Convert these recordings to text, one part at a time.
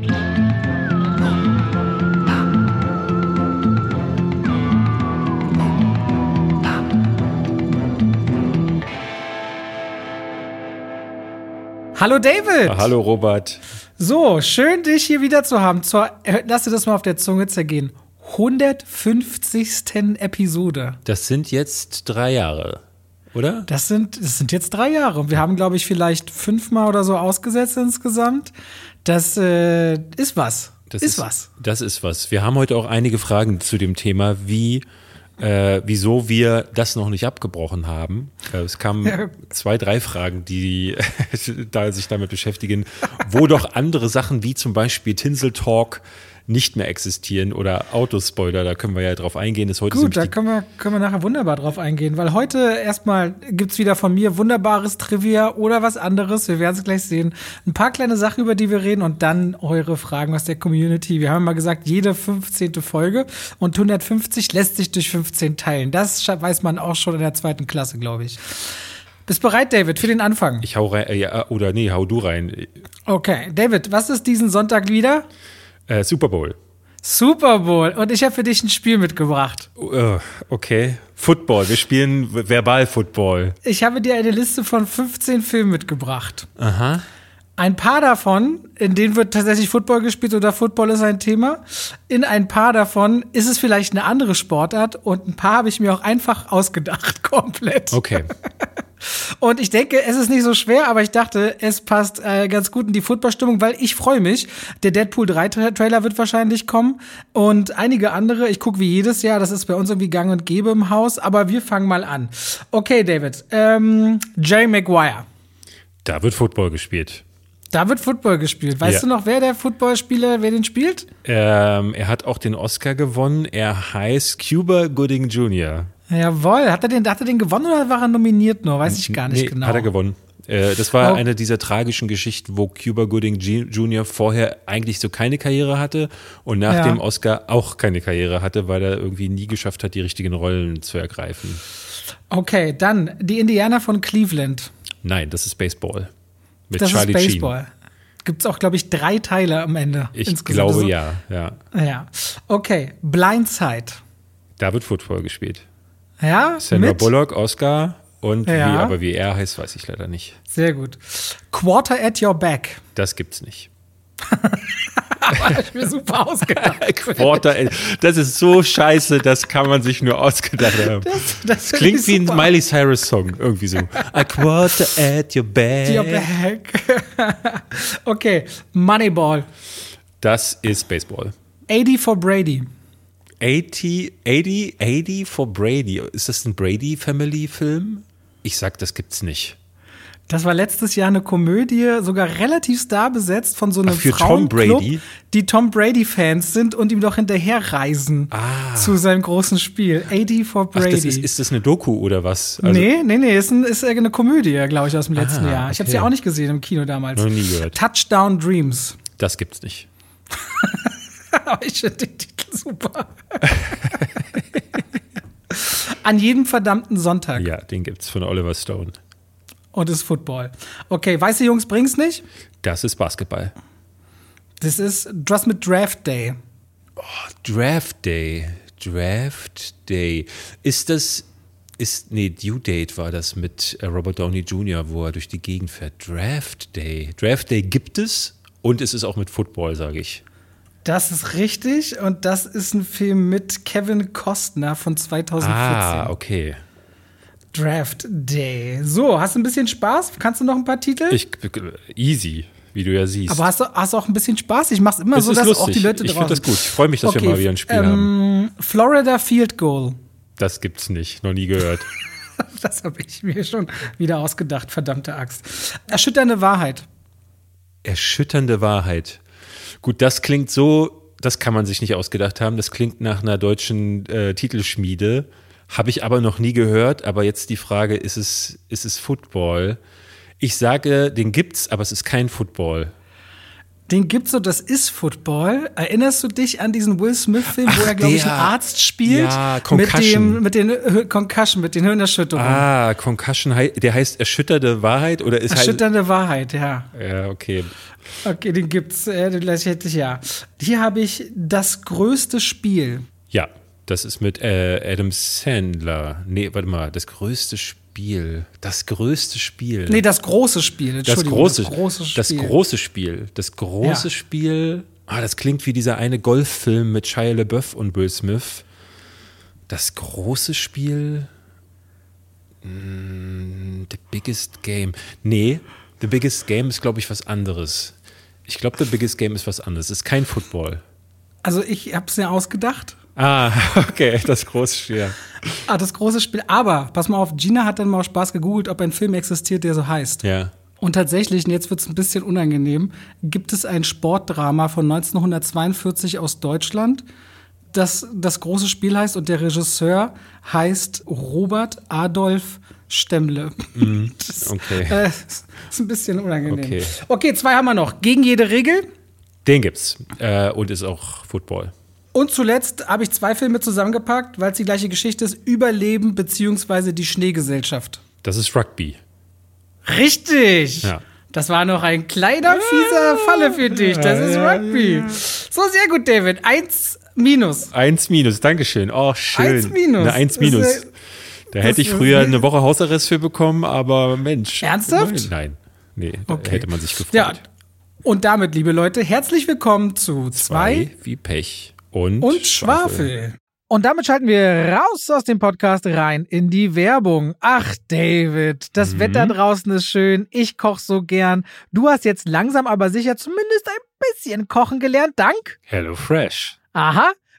Hallo David. Hallo Robert. So, schön dich hier wieder zu haben. Zur, äh, lass dir das mal auf der Zunge zergehen. 150. Episode. Das sind jetzt drei Jahre, oder? Das sind, das sind jetzt drei Jahre. Und wir haben, glaube ich, vielleicht fünfmal oder so ausgesetzt insgesamt. Das äh, ist was. Das ist, ist was. Das ist was. Wir haben heute auch einige Fragen zu dem Thema, wie äh, wieso wir das noch nicht abgebrochen haben. Äh, es kamen ja. zwei, drei Fragen, die da sich damit beschäftigen, wo doch andere Sachen wie zum Beispiel Tinsel Talk nicht mehr existieren oder Autospoiler, da können wir ja drauf eingehen. Ist heute Gut, da können wir, können wir nachher wunderbar drauf eingehen, weil heute erstmal gibt es wieder von mir wunderbares Trivia oder was anderes. Wir werden es gleich sehen. Ein paar kleine Sachen, über die wir reden und dann eure Fragen aus der Community. Wir haben mal gesagt, jede 15. Folge und 150 lässt sich durch 15 teilen. Das weiß man auch schon in der zweiten Klasse, glaube ich. Bist bereit, David, für den Anfang? Ich hau rein, äh, oder nee, hau du rein. Okay, David, was ist diesen Sonntag wieder? Äh, Super Bowl. Super Bowl. Und ich habe für dich ein Spiel mitgebracht. Uh, okay. Football. Wir spielen Verbal-Football. Ich habe dir eine Liste von 15 Filmen mitgebracht. Aha. Ein paar davon, in denen wird tatsächlich Football gespielt oder Football ist ein Thema. In ein paar davon ist es vielleicht eine andere Sportart und ein paar habe ich mir auch einfach ausgedacht, komplett. Okay. Und ich denke, es ist nicht so schwer, aber ich dachte, es passt äh, ganz gut in die Footballstimmung, weil ich freue mich. Der Deadpool 3 Trailer wird wahrscheinlich kommen und einige andere. Ich gucke wie jedes Jahr, das ist bei uns irgendwie gang und gäbe im Haus, aber wir fangen mal an. Okay, David. Ähm, Jerry Maguire. Da wird Football gespielt. Da wird Football gespielt. Weißt ja. du noch, wer der Footballspieler, wer den spielt? Ähm, er hat auch den Oscar gewonnen. Er heißt Cuba Gooding Jr. Jawohl. Hat er den, hat er den gewonnen oder war er nominiert nur? Weiß ich gar nicht nee, genau. Hat er gewonnen. Äh, das war oh. eine dieser tragischen Geschichten, wo Cuba Gooding Jr. vorher eigentlich so keine Karriere hatte und nach ja. dem Oscar auch keine Karriere hatte, weil er irgendwie nie geschafft hat, die richtigen Rollen zu ergreifen. Okay, dann die Indianer von Cleveland. Nein, das ist Baseball. Mit das Charlie ist Baseball. Gibt es auch, glaube ich, drei Teile am Ende. Ich insgesamt. glaube also, ja, ja. Ja. Okay, Blindside. Da wird Football gespielt. Ja, Sandra mit? Bullock, Oscar und ja. wie, aber wie er heißt, weiß ich leider nicht. Sehr gut. Quarter at your back. Das gibt's nicht. aber ich mir super ausgedacht. Quarter, das ist so scheiße, das kann man sich nur ausgedacht haben. Das, das, das klingt wie ein Miley Cyrus Song, irgendwie so. A quarter at your back. Your back. okay, Moneyball. Das ist Baseball. 80 for Brady. 80, 80, 80 for Brady. Ist das ein Brady-Family-Film? Ich sag, das gibt's nicht. Das war letztes Jahr eine Komödie, sogar relativ star besetzt von so einem Ach, für Tom Brady, die Tom Brady Fans sind und ihm doch hinterherreisen ah. zu seinem großen Spiel. 80 for Brady. Ach, das ist, ist das eine Doku oder was? Also nee, nee, nee, ist, ein, ist eine Komödie, glaube ich, aus dem letzten ah, Jahr. Ich okay. habe sie auch nicht gesehen im Kino damals. Noch nie gehört. Touchdown Dreams. Das gibt's nicht. Aber ich finde den Titel super. An jedem verdammten Sonntag. Ja, den gibt's von Oliver Stone. Und ist Football. Okay, weiße Jungs bring's nicht? Das ist Basketball. Das ist was mit Draft Day. Oh, Draft Day. Draft Day. Ist das ist, nee, Due Date war das mit äh, Robert Downey Jr., wo er durch die Gegend fährt. Draft Day. Draft Day gibt es und es ist auch mit Football, sage ich. Das ist richtig und das ist ein Film mit Kevin Costner von 2014. Ah, okay. Draft Day. So, hast du ein bisschen Spaß? Kannst du noch ein paar Titel? Ich, easy, wie du ja siehst. Aber hast du, hast du auch ein bisschen Spaß? Ich mach's immer es so, dass lustig. auch die Leute draußen. Ich finde das gut. Ich freue mich, dass okay. wir mal wieder ein Spiel ähm, haben. Florida Field Goal. Das gibt's nicht. Noch nie gehört. das habe ich mir schon wieder ausgedacht, verdammte Axt. Erschütternde Wahrheit. Erschütternde Wahrheit. Gut, das klingt so, das kann man sich nicht ausgedacht haben. Das klingt nach einer deutschen äh, Titelschmiede. Habe ich aber noch nie gehört. Aber jetzt die Frage, ist es, ist es Football? Ich sage, den gibt's, aber es ist kein Football. Den gibt's so, das ist Football. Erinnerst du dich an diesen Will Smith-Film, wo er, glaube ich, einen Arzt spielt? Ja, Concussion. Mit, dem, mit den Concussion, mit den Hirnerschütterungen. Ah, Concussion, der heißt erschütternde Wahrheit oder ist Erschütternde halt Wahrheit, ja. Ja, okay. Okay, den gibt's, äh, den hätte ich ja. Hier habe ich das größte Spiel. Ja, das ist mit äh, Adam Sandler. Nee, warte mal, das größte Spiel. Spiel. Das größte Spiel. Nee, das große Spiel. Das große, das große Spiel. Das große Spiel. Das große ja. Spiel. Ah, das klingt wie dieser eine Golffilm mit Shia LaBeouf und Will Smith. Das große Spiel. Mm, the Biggest Game. Nee, The Biggest Game ist, glaube ich, was anderes. Ich glaube, The Biggest Game ist was anderes. Es ist kein Football. Also ich habe es mir ausgedacht. Ah, okay, das große Spiel. Ah, das große Spiel. Aber, pass mal auf, Gina hat dann mal Spaß gegoogelt, ob ein Film existiert, der so heißt. Ja. Und tatsächlich, und jetzt wird es ein bisschen unangenehm, gibt es ein Sportdrama von 1942 aus Deutschland, das das große Spiel heißt und der Regisseur heißt Robert Adolf Stemmle. Mm, okay. Das, äh, ist ein bisschen unangenehm. Okay. okay, zwei haben wir noch. Gegen jede Regel. Den gibt's. Äh, und ist auch Football. Und zuletzt habe ich zwei Filme zusammengepackt, weil es die gleiche Geschichte ist: Überleben bzw. die Schneegesellschaft. Das ist Rugby. Richtig! Ja. Das war noch ein kleiner, fieser Falle für dich. Das ist Rugby. So, sehr gut, David. Eins minus. Eins minus, Dankeschön. Oh, schön. Eins minus. Eine Eins minus. Da hätte ich früher eine Woche Hausarrest für bekommen, aber Mensch. Ernsthaft? Nein. Nee, okay. hätte man sich gefreut. Ja. Und damit, liebe Leute, herzlich willkommen zu zwei, zwei wie Pech und, und Schwafel. Schwafel. Und damit schalten wir raus aus dem Podcast rein in die Werbung. Ach, David, das mhm. Wetter draußen ist schön. Ich koche so gern. Du hast jetzt langsam aber sicher zumindest ein bisschen kochen gelernt, dank Hello Fresh. Aha.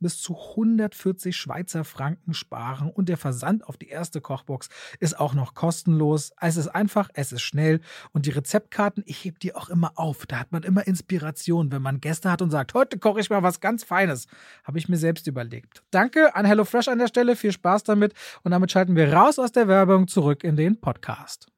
bis zu 140 Schweizer Franken sparen und der Versand auf die erste Kochbox ist auch noch kostenlos. Es ist einfach, es ist schnell und die Rezeptkarten, ich hebe die auch immer auf. Da hat man immer Inspiration, wenn man Gäste hat und sagt, heute koche ich mal was ganz Feines. Habe ich mir selbst überlegt. Danke an HelloFresh an der Stelle, viel Spaß damit und damit schalten wir raus aus der Werbung zurück in den Podcast.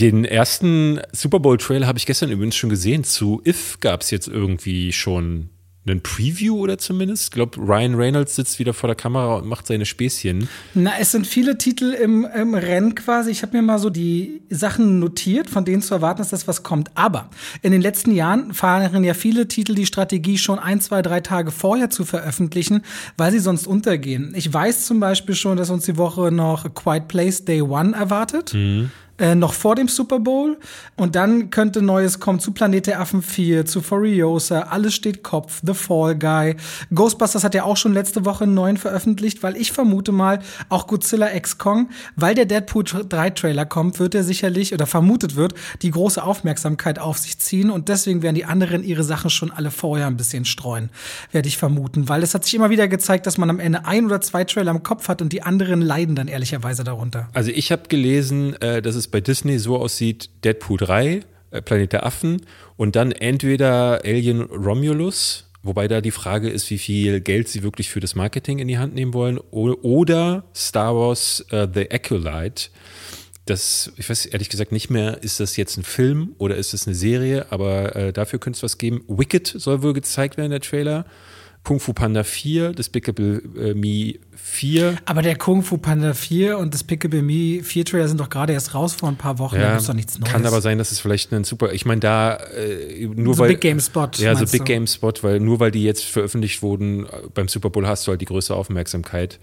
Den ersten Super Bowl-Trailer habe ich gestern übrigens schon gesehen. Zu If gab es jetzt irgendwie schon einen Preview oder zumindest. Ich glaube, Ryan Reynolds sitzt wieder vor der Kamera und macht seine Späßchen. Na, es sind viele Titel im, im Rennen quasi. Ich habe mir mal so die Sachen notiert, von denen zu erwarten ist, dass was kommt. Aber in den letzten Jahren fahren ja viele Titel die Strategie, schon ein, zwei, drei Tage vorher zu veröffentlichen, weil sie sonst untergehen. Ich weiß zum Beispiel schon, dass uns die Woche noch A Quiet Place Day One erwartet. Mhm äh, noch vor dem Super Bowl. Und dann könnte Neues kommen zu Planet der Affen 4, zu Furiosa, Alles steht Kopf, The Fall Guy. Ghostbusters hat ja auch schon letzte Woche einen neuen veröffentlicht, weil ich vermute mal, auch Godzilla X Kong, weil der Deadpool 3 Trailer kommt, wird er sicherlich oder vermutet wird, die große Aufmerksamkeit auf sich ziehen. Und deswegen werden die anderen ihre Sachen schon alle vorher ein bisschen streuen, werde ich vermuten. Weil es hat sich immer wieder gezeigt, dass man am Ende ein oder zwei Trailer im Kopf hat und die anderen leiden dann ehrlicherweise darunter. Also ich habe gelesen, äh, dass es bei Disney so aussieht: Deadpool 3, äh, Planet der Affen und dann entweder Alien Romulus, wobei da die Frage ist, wie viel Geld sie wirklich für das Marketing in die Hand nehmen wollen, oder Star Wars uh, The Acolyte. Das, ich weiß ehrlich gesagt nicht mehr, ist das jetzt ein Film oder ist das eine Serie, aber äh, dafür könnte es was geben. Wicked soll wohl gezeigt werden, der Trailer. Kung Fu Panda 4, Despicable äh, Me 4. Aber der Kung Fu Panda 4 und Despicable Me 4 Trailer sind doch gerade erst raus vor ein paar Wochen. Ja, da gibt's doch nichts Neues. Kann aber sein, dass es vielleicht ein super. Ich meine, da äh, nur so weil. Big Game Spot. Ja, so Big du? Game Spot, weil nur weil die jetzt veröffentlicht wurden, äh, beim Super Bowl hast du halt die größte Aufmerksamkeit.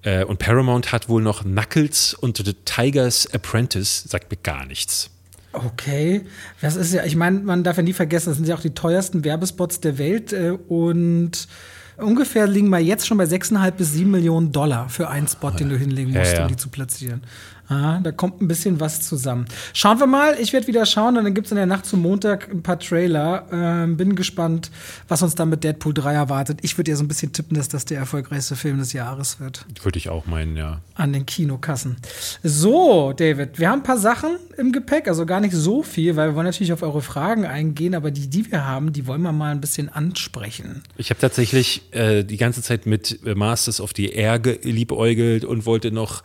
Äh, und Paramount hat wohl noch Knuckles und The Tiger's Apprentice, sagt mir gar nichts. Okay, das ist ja, ich meine, man darf ja nie vergessen, das sind ja auch die teuersten Werbespots der Welt äh, und ungefähr liegen wir jetzt schon bei 6,5 bis 7 Millionen Dollar für einen Spot, den du hinlegen musst, Ja, ja. um die zu platzieren. Aha, da kommt ein bisschen was zusammen. Schauen wir mal, ich werde wieder schauen und dann gibt es in der Nacht zum Montag ein paar Trailer. Ähm, bin gespannt, was uns dann mit Deadpool 3 erwartet. Ich würde ja so ein bisschen tippen, dass das der erfolgreichste Film des Jahres wird Würde ich auch meinen, ja. an den Kinokassen. So, David, wir haben ein paar Sachen im Gepäck, also gar nicht so viel, weil wir wollen natürlich auf eure Fragen eingehen, aber die, die wir haben, die wollen wir mal ein bisschen ansprechen. Ich habe tatsächlich äh, die ganze Zeit mit äh, Masters of the Air geliebäugelt und wollte noch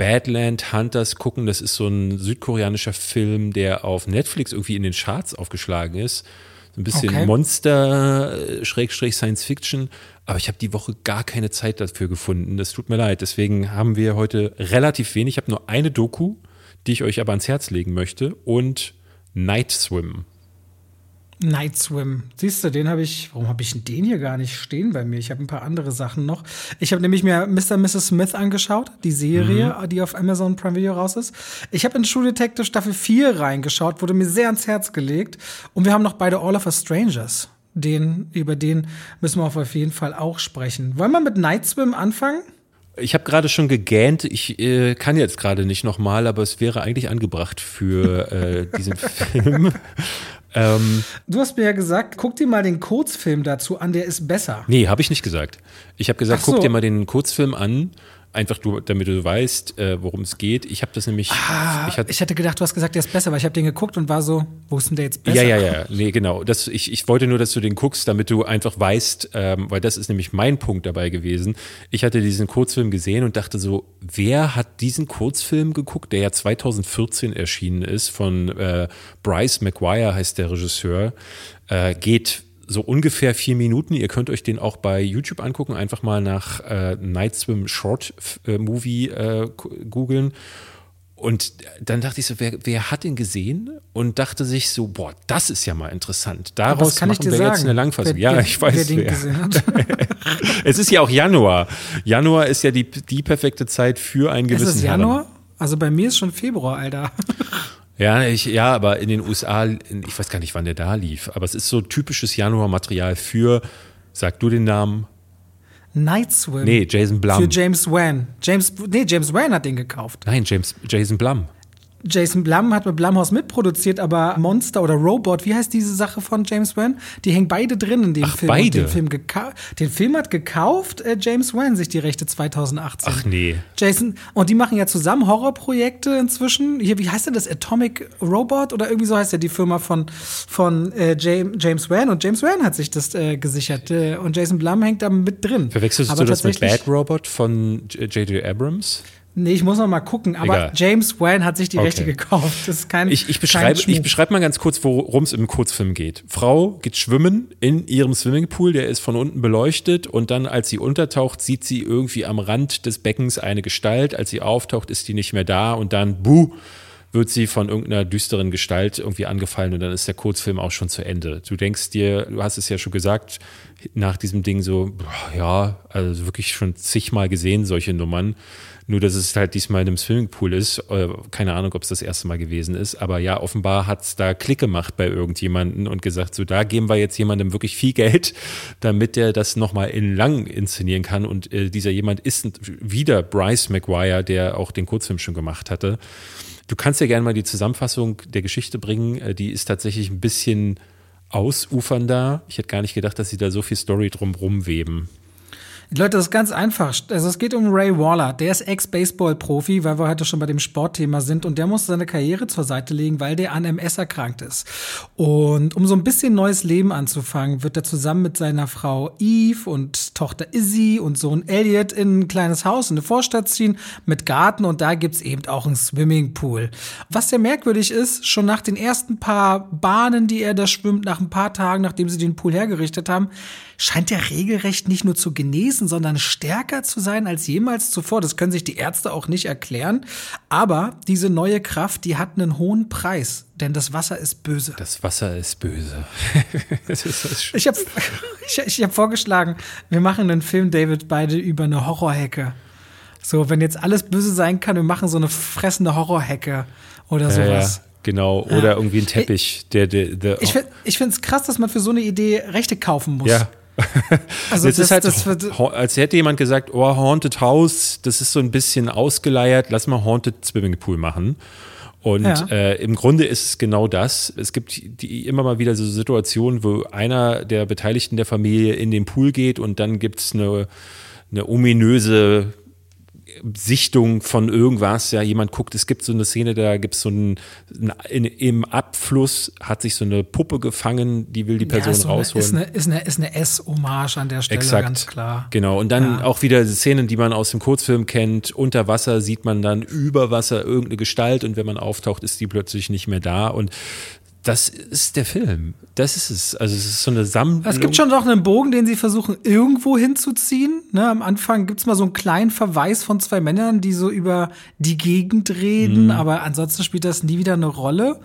Badland Hunters gucken. Das ist so ein südkoreanischer Film, der auf Netflix irgendwie in den Charts aufgeschlagen ist. So ein bisschen Okay. Monster, äh, Schrägstrich Science Fiction. Aber ich habe die Woche gar keine Zeit dafür gefunden. Das tut mir leid. Deswegen haben wir heute relativ wenig. Ich habe nur eine Doku, die ich euch aber ans Herz legen möchte. Und Night Swim. Night Swim. Siehst du, den habe ich, warum habe ich den hier gar nicht stehen bei mir? Ich habe ein paar andere Sachen noch. Ich habe nämlich mir Mr. und Mrs. Smith angeschaut, die Serie, die auf Amazon Prime Video raus ist. Ich habe in True Detective Staffel 4 reingeschaut, wurde mir sehr ans Herz gelegt. Und wir haben noch beide All of Us Strangers. Den, über den müssen wir auf jeden Fall auch sprechen. Wollen wir mit Night Swim anfangen? Ich habe gerade schon gegähnt. Ich äh, kann jetzt gerade nicht nochmal, aber es wäre eigentlich angebracht für äh, diesen Film. Ähm, Du hast mir ja gesagt, guck dir mal den Kurzfilm dazu an, der ist besser. nee, habe ich nicht gesagt. Ich habe gesagt, so. guck dir mal den Kurzfilm an, einfach du, damit du weißt, äh, worum es geht. Ich habe das nämlich. Ah, ich hatte, ich hätte gedacht, du hast gesagt, der ist besser, weil ich habe den geguckt und war so, wo ist denn der jetzt besser? Ja, ja, ja, nee, genau. Das, ich, ich wollte nur, dass du den guckst, damit du einfach weißt, ähm, weil das ist nämlich mein Punkt dabei gewesen. Ich hatte diesen Kurzfilm gesehen und dachte so, wer hat diesen Kurzfilm geguckt, der ja 2014 erschienen ist, von äh, Bryce McGuire heißt der Regisseur, äh, geht so ungefähr vier Minuten. Ihr könnt euch den auch bei YouTube angucken, einfach mal nach äh, Night Swim Short äh, Movie äh, googeln. Und dann dachte ich so, wer, wer hat den gesehen? Und dachte sich so, boah, das ist ja mal interessant. Daraus machen wir sagen. jetzt eine Langfassung. wer, ja, ich weiß. wer wer. Es ist ja auch Januar. Januar ist ja die, die perfekte Zeit für einen ist gewissen es Herren. Januar? Also bei mir ist schon Februar, Alter. Ja, ich, ja, aber in den USA, ich weiß gar nicht, wann der da lief, aber es ist so typisches Januarmaterial für, sag du den Namen? Night Swim. Nee, Jason Blum. Für James Wan. James, nee, James Wan hat den gekauft. Nein, James, Jason Blum. Jason Blum hat mit Blumhaus mitproduziert, aber Monster oder Robot, wie heißt diese Sache von James Wan? Die hängen beide drin in dem Ach, Film. beide? Den Film, den Film hat gekauft äh, James Wan sich die Rechte 2018. Ach nee. Jason, und die machen ja zusammen Horrorprojekte inzwischen. Hier, wie heißt denn das? Atomic Robot oder irgendwie so heißt ja die Firma von, von äh, James, James Wan. Und James Wan hat sich das äh, gesichert. Äh, und Jason Blum hängt da mit drin. Verwechselst Aber du das mit Bad Robot von J.J. Abrams? Nee, ich muss noch mal gucken. Aber Egal. James Wan hat sich die Okay. Rechte gekauft. Das ist kein Ich, ich beschreibe beschreib mal ganz kurz, worum es im Kurzfilm geht. Frau geht schwimmen in ihrem Swimmingpool, der ist von unten beleuchtet und dann, als sie untertaucht, sieht sie irgendwie am Rand des Beckens eine Gestalt. Als sie auftaucht, ist die nicht mehr da und dann, buh, wird sie von irgendeiner düsteren Gestalt irgendwie angefallen und dann ist der Kurzfilm auch schon zu Ende. Du denkst dir, du hast es ja schon gesagt, nach diesem Ding so, boah, ja, also wirklich schon zigmal gesehen, solche Nummern. Nur, dass es halt diesmal in einem Swimmingpool ist. Äh, Keine Ahnung, ob es das erste Mal gewesen ist. Aber ja, offenbar hat es da Klick gemacht bei irgendjemanden und gesagt, so da geben wir jetzt jemandem wirklich viel Geld, damit der das nochmal in lang inszenieren kann. Und äh, dieser jemand ist wieder Bryce McGuire, der auch den Kurzfilm schon gemacht hatte. Du kannst ja gerne mal die Zusammenfassung der Geschichte bringen. Äh, Die ist tatsächlich ein bisschen ausufernder. Ich hätte gar nicht gedacht, dass sie da so viel Story drumrum weben. Leute, das ist ganz einfach. Also es geht um Ray Waller. Der ist Ex-Baseball-Profi, weil wir heute schon bei dem Sportthema sind. Und der muss seine Karriere zur Seite legen, weil der an MS erkrankt ist. Und um so ein bisschen neues Leben anzufangen, wird er zusammen mit seiner Frau Eve und Tochter Izzy und Sohn Elliot in ein kleines Haus in eine Vorstadt ziehen mit Garten. Und da gibt's eben auch einen Swimmingpool. Was sehr merkwürdig ist, schon nach den ersten paar Bahnen, die er da schwimmt, nach ein paar Tagen, nachdem sie den Pool hergerichtet haben, scheint er regelrecht nicht nur zu genesen, sondern stärker zu sein als jemals zuvor. Das können sich die Ärzte auch nicht erklären. Aber diese neue Kraft, die hat einen hohen Preis, denn das Wasser ist böse. Das Wasser ist böse. das ist das ich habe ich, ich hab vorgeschlagen, wir machen einen Film, David, beide über eine Horrorhecke. So, wenn jetzt alles böse sein kann, wir machen so eine fressende Horrorhecke oder sowas. Ja, Genau, oder ja. irgendwie ein Teppich. Der, der, der ich ich finde es krass, dass man für so eine Idee Rechte kaufen muss. Ja, also das, ist halt, das als hätte jemand gesagt, oh, Haunted House, das ist so ein bisschen ausgeleiert, lass mal Haunted Swimming Pool machen. Und ja. äh, im Grunde ist es genau das. Es gibt die, immer mal wieder so Situationen, wo einer der Beteiligten der Familie in den Pool geht und dann gibt es eine, eine ominöse Sichtung von irgendwas, ja, jemand guckt, es gibt so eine Szene, da gibt es so ein, in, im Abfluss hat sich so eine Puppe gefangen, die will die Person ja, ist rausholen. Eine, ist eine, ist eine, S-Hommage an der Stelle, Exakt. ganz klar. Genau, und dann ja. auch wieder Szenen, die man aus dem Kurzfilm kennt, unter Wasser sieht man dann über Wasser irgendeine Gestalt und wenn man auftaucht, ist die plötzlich nicht mehr da und das ist der Film. Das ist es. Also es ist so eine Sammlung. Es gibt schon noch einen Bogen, den sie versuchen irgendwo hinzuziehen. Ne, am Anfang gibt es mal so einen kleinen Verweis von zwei Männern, die so über die Gegend reden, mhm. aber ansonsten spielt das nie wieder eine Rolle.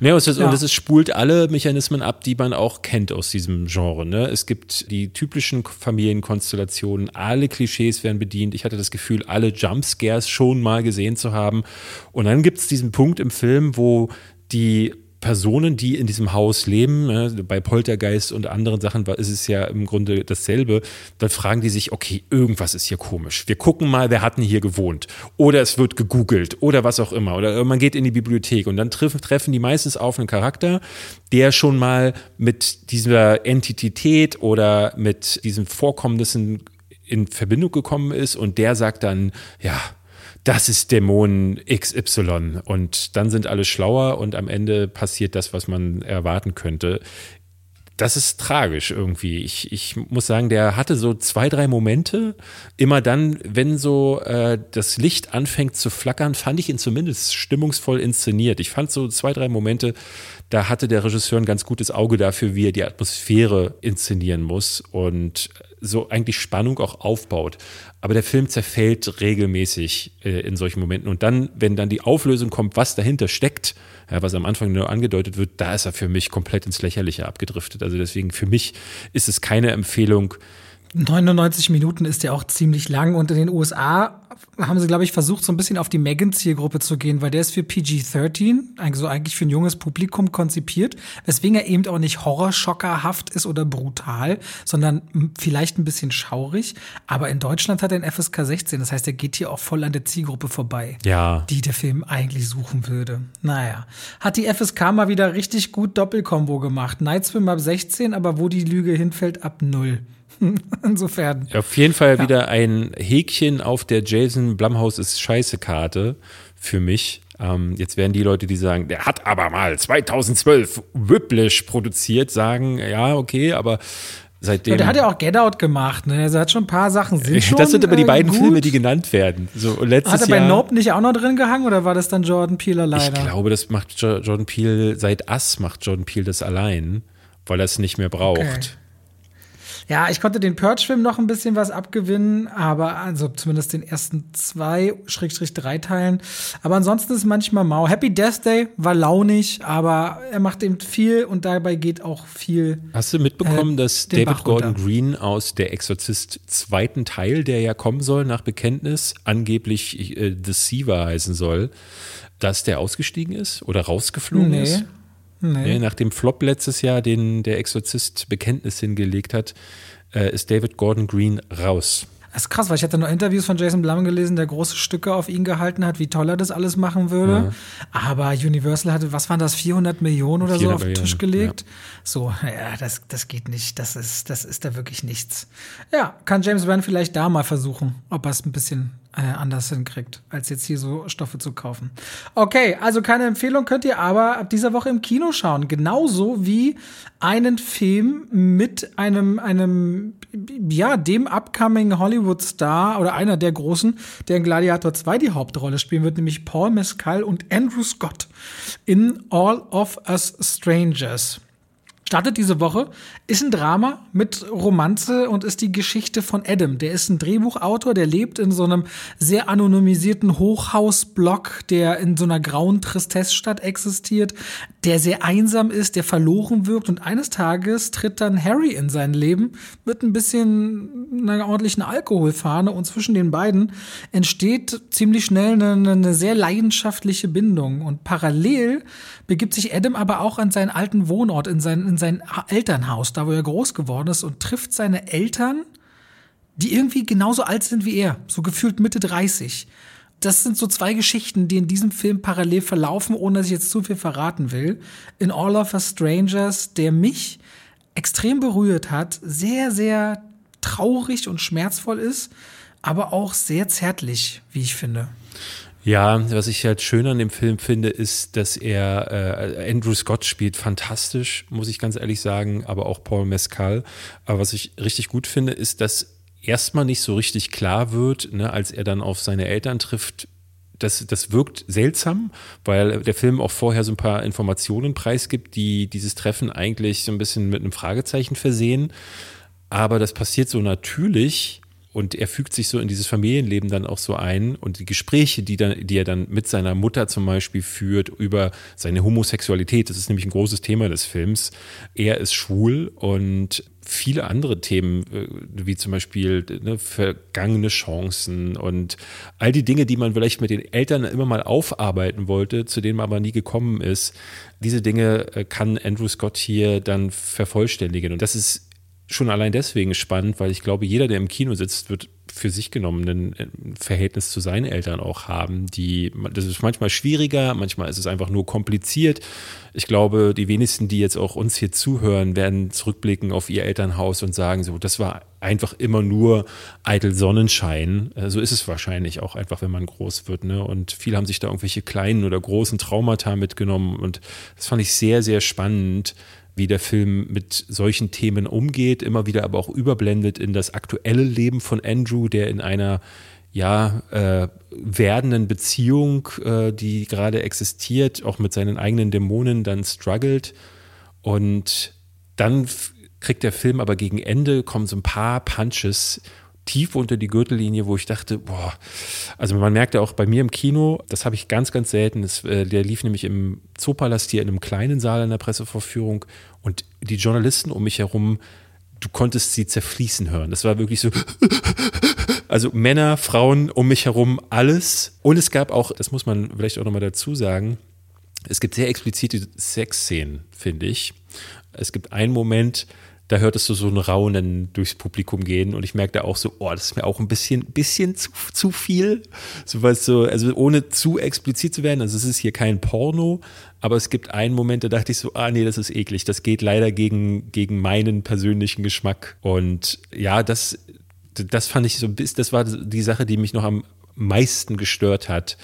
Ne, und, das, ja. und es spult alle Mechanismen ab, die man auch kennt aus diesem Genre. Ne? Es gibt die typischen Familienkonstellationen, alle Klischees werden bedient. Ich hatte das Gefühl, alle Jumpscares schon mal gesehen zu haben. Und dann gibt es diesen Punkt im Film, wo die Personen, die in diesem Haus leben, ne, bei Poltergeist und anderen Sachen ist es ja im Grunde dasselbe, dann fragen die sich, okay, irgendwas ist hier komisch. Wir gucken mal, wer hat denn hier gewohnt? Oder es wird gegoogelt oder was auch immer. Oder man geht in die Bibliothek und dann treffen die meistens auf einen Charakter, der schon mal mit dieser Entität oder mit diesen Vorkommnissen in Verbindung gekommen ist und der sagt dann, ja, das ist Dämon XY und dann sind alle schlauer und am Ende passiert das, was man erwarten könnte. Das ist tragisch irgendwie. Ich, ich muss sagen, der hatte so zwei, drei Momente. Immer dann, wenn so äh, das Licht anfängt zu flackern, fand ich ihn zumindest stimmungsvoll inszeniert. Ich fand so zwei, drei Momente, da hatte der Regisseur ein ganz gutes Auge dafür, wie er die Atmosphäre inszenieren muss und so eigentlich Spannung auch aufbaut. Aber der Film zerfällt regelmäßig äh, in solchen Momenten. Und dann, wenn dann die Auflösung kommt, was dahinter steckt, ja, was am Anfang nur angedeutet wird, da ist er für mich komplett ins Lächerliche abgedriftet. Also deswegen für mich ist es keine Empfehlung, 99 Minuten ist ja auch ziemlich lang und in den USA haben sie, glaube ich, versucht, so ein bisschen auf die Megan-Zielgruppe zu gehen, weil der ist für PG-13, also eigentlich für ein junges Publikum konzipiert, weswegen er eben auch nicht horrorschockerhaft ist oder brutal, sondern vielleicht ein bisschen schaurig. Aber in Deutschland hat er ein FSK 16, das heißt, er geht hier auch voll an der Zielgruppe vorbei, ja. die der Film eigentlich suchen würde. Naja, hat die FSK mal wieder richtig gut Doppelkombo gemacht. Night Swim ab 16, aber wo die Lüge hinfällt, ab 0. Insofern. Auf jeden Fall ja. wieder ein Häkchen auf der Jason Blumhaus ist scheiße Karte für mich. Ähm, jetzt werden die Leute, die sagen, der hat aber mal 2012 Whiplash produziert, sagen, ja, okay, aber seitdem. Ja, der hat ja auch Get Out gemacht, ne? Also er hat schon ein paar Sachen sind schon, Das sind aber die äh, beiden gut. Filme, die genannt werden. So, letztes hat er bei Jahr, Nope nicht auch noch drin gehangen oder war das dann Jordan Peele alleine? Ich glaube, das macht Jordan Peele, seit Ass macht Jordan Peele das allein, weil er es nicht mehr braucht. Okay. Ja, ich konnte den Purge-Film noch ein bisschen was abgewinnen, aber also zumindest den ersten zwei, Schrägstrich drei Teilen. Aber ansonsten ist manchmal mau. Happy Death Day war launig, aber er macht eben viel und dabei geht auch viel. Hast du mitbekommen, äh, dass David Gordon Green aus Der Exorzist zweiten Teil, der ja kommen soll nach Bekenntnis, angeblich äh, The Siva heißen soll, dass der ausgestiegen ist oder rausgeflogen nee. ist? Nee. Nach dem Flop letztes Jahr, den der Exorzist Bekenntnis hingelegt hat, äh, ist David Gordon Green raus. Das ist krass, weil ich hatte noch Interviews von Jason Blum gelesen, der große Stücke auf ihn gehalten hat, wie toll er das alles machen würde. Ja. Aber Universal hatte, was waren das, 400 Millionen oder 400 so auf den Tisch gelegt? Ja. So, ja, das, das geht nicht. Das ist, das ist da wirklich nichts. Ja, kann James Wan vielleicht da mal versuchen, ob er es ein bisschen äh, anders hinkriegt, als jetzt hier so Stoffe zu kaufen. Okay, also keine Empfehlung könnt ihr aber ab dieser Woche im Kino schauen. Genauso wie einen Film mit einem, einem, ja, dem upcoming Hollywood-Star oder einer der großen, der in Gladiator 2 die Hauptrolle spielen wird, nämlich Paul Mescal und Andrew Scott in All of Us Strangers startet diese Woche, ist ein Drama mit Romanze und ist die Geschichte von Adam. Der ist ein Drehbuchautor, der lebt in so einem sehr anonymisierten Hochhausblock, der in so einer grauen Tristessstadt existiert, der sehr einsam ist, der verloren wirkt und eines Tages tritt dann Harry in sein Leben mit ein bisschen einer ordentlichen Alkoholfahne und zwischen den beiden entsteht ziemlich schnell eine, eine sehr leidenschaftliche Bindung und parallel begibt sich Adam aber auch an seinen alten Wohnort, in sein, in sein Elternhaus, da wo er groß geworden ist und trifft seine Eltern, die irgendwie genauso alt sind wie er, so gefühlt Mitte 30. Das sind so zwei Geschichten, die in diesem Film parallel verlaufen, ohne dass ich jetzt zu viel verraten will. In All of Us Strangers, der mich extrem berührt hat, sehr, sehr traurig und schmerzvoll ist, aber auch sehr zärtlich, wie ich finde. Ja, was ich halt schön an dem Film finde, ist, dass er äh, Andrew Scott spielt fantastisch, muss ich ganz ehrlich sagen, aber auch Paul Mescal. Aber was ich richtig gut finde, ist, dass erstmal nicht so richtig klar wird, ne, als er dann auf seine Eltern trifft. Das, das wirkt seltsam, weil der Film auch vorher so ein paar Informationen preisgibt, die dieses Treffen eigentlich so ein bisschen mit einem Fragezeichen versehen. Aber das passiert so natürlich, und er fügt sich so in dieses Familienleben dann auch so ein und die Gespräche, die, dann, die er dann mit seiner Mutter zum Beispiel führt über seine Homosexualität, das ist nämlich ein großes Thema des Films. Er ist schwul und viele andere Themen, äh, wie zum Beispiel ne, vergangene Chancen und all die Dinge, die man vielleicht mit den Eltern immer mal aufarbeiten wollte, zu denen man aber nie gekommen ist. Diese Dinge äh, kann Andrew Scott hier dann vervollständigen. Und das ist schon allein deswegen spannend, weil ich glaube, jeder, der im Kino sitzt, wird für sich genommen ein äh, Verhältnis zu seinen Eltern auch haben. Die, das ist manchmal schwieriger, manchmal ist es einfach nur kompliziert. Ich glaube, die wenigsten, die jetzt auch uns hier zuhören, werden zurückblicken auf ihr Elternhaus und sagen, so, das war einfach immer nur eitel Sonnenschein. Äh, so ist es wahrscheinlich auch einfach, wenn man groß wird. Ne? Und viele haben sich da irgendwelche kleinen oder großen Traumata mitgenommen. Und das fand ich sehr, sehr spannend, wie der Film mit solchen Themen umgeht, immer wieder aber auch überblendet in das aktuelle Leben von Andrew, der in einer ja, äh, werdenden Beziehung, äh, die gerade existiert, auch mit seinen eigenen Dämonen dann struggelt. Und dann kriegt der Film aber gegen Ende, kommen so ein paar Punches, tief unter die Gürtellinie, wo ich dachte, boah, also man merkt ja auch bei mir im Kino, das habe ich ganz, ganz selten, das, äh, der lief nämlich im Zoopalast hier in einem kleinen Saal in der Pressevorführung und die Journalisten um mich herum, du konntest sie zerfließen hören. Das war wirklich so, also Männer, Frauen um mich herum, alles. Und es gab auch, das muss man vielleicht auch nochmal dazu sagen, es gibt sehr explizite Sexszenen, finde ich. Es gibt einen Moment, da hörtest du so ein Raunen durchs Publikum gehen und ich merkte auch so, oh, das ist mir auch ein bisschen, bisschen zu, zu viel. So, weißt du, also ohne zu explizit zu werden, also es ist hier kein Porno, aber es gibt einen Moment, da dachte ich so, ah nee, das ist eklig, das geht leider gegen, gegen meinen persönlichen Geschmack und ja, das, das fand ich so, das war die Sache, die mich noch am meisten gestört hat,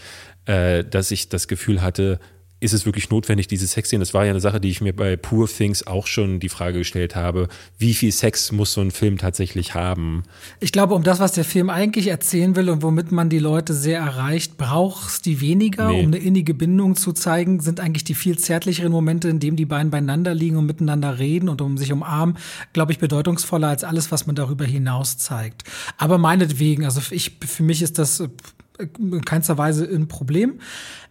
äh, dass ich das Gefühl hatte, ist es wirklich notwendig, diese Sexszenen? Das war ja eine Sache, die ich mir bei Poor Things auch schon die Frage gestellt habe. Wie viel Sex muss so ein Film tatsächlich haben? Ich glaube, um das, was der Film eigentlich erzählen will und womit man die Leute sehr erreicht, brauchst die weniger, nee. um eine innige Bindung zu zeigen, sind eigentlich die viel zärtlicheren Momente, in denen die beiden beieinander liegen und miteinander reden und um sich umarmen, glaube ich, bedeutungsvoller als alles, was man darüber hinaus zeigt. Aber meinetwegen, also ich, für mich ist das in keinster Weise ein Problem.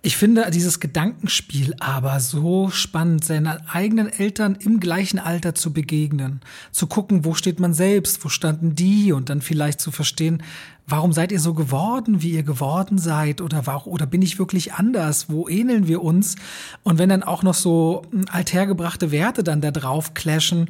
Ich finde dieses Gedankenspiel aber so spannend, seinen eigenen Eltern im gleichen Alter zu begegnen, zu gucken, wo steht man selbst, wo standen die und dann vielleicht zu verstehen, warum seid ihr so geworden, wie ihr geworden seid oder warum, oder bin ich wirklich anders, wo ähneln wir uns und wenn dann auch noch so hm, althergebrachte Werte dann da drauf clashen,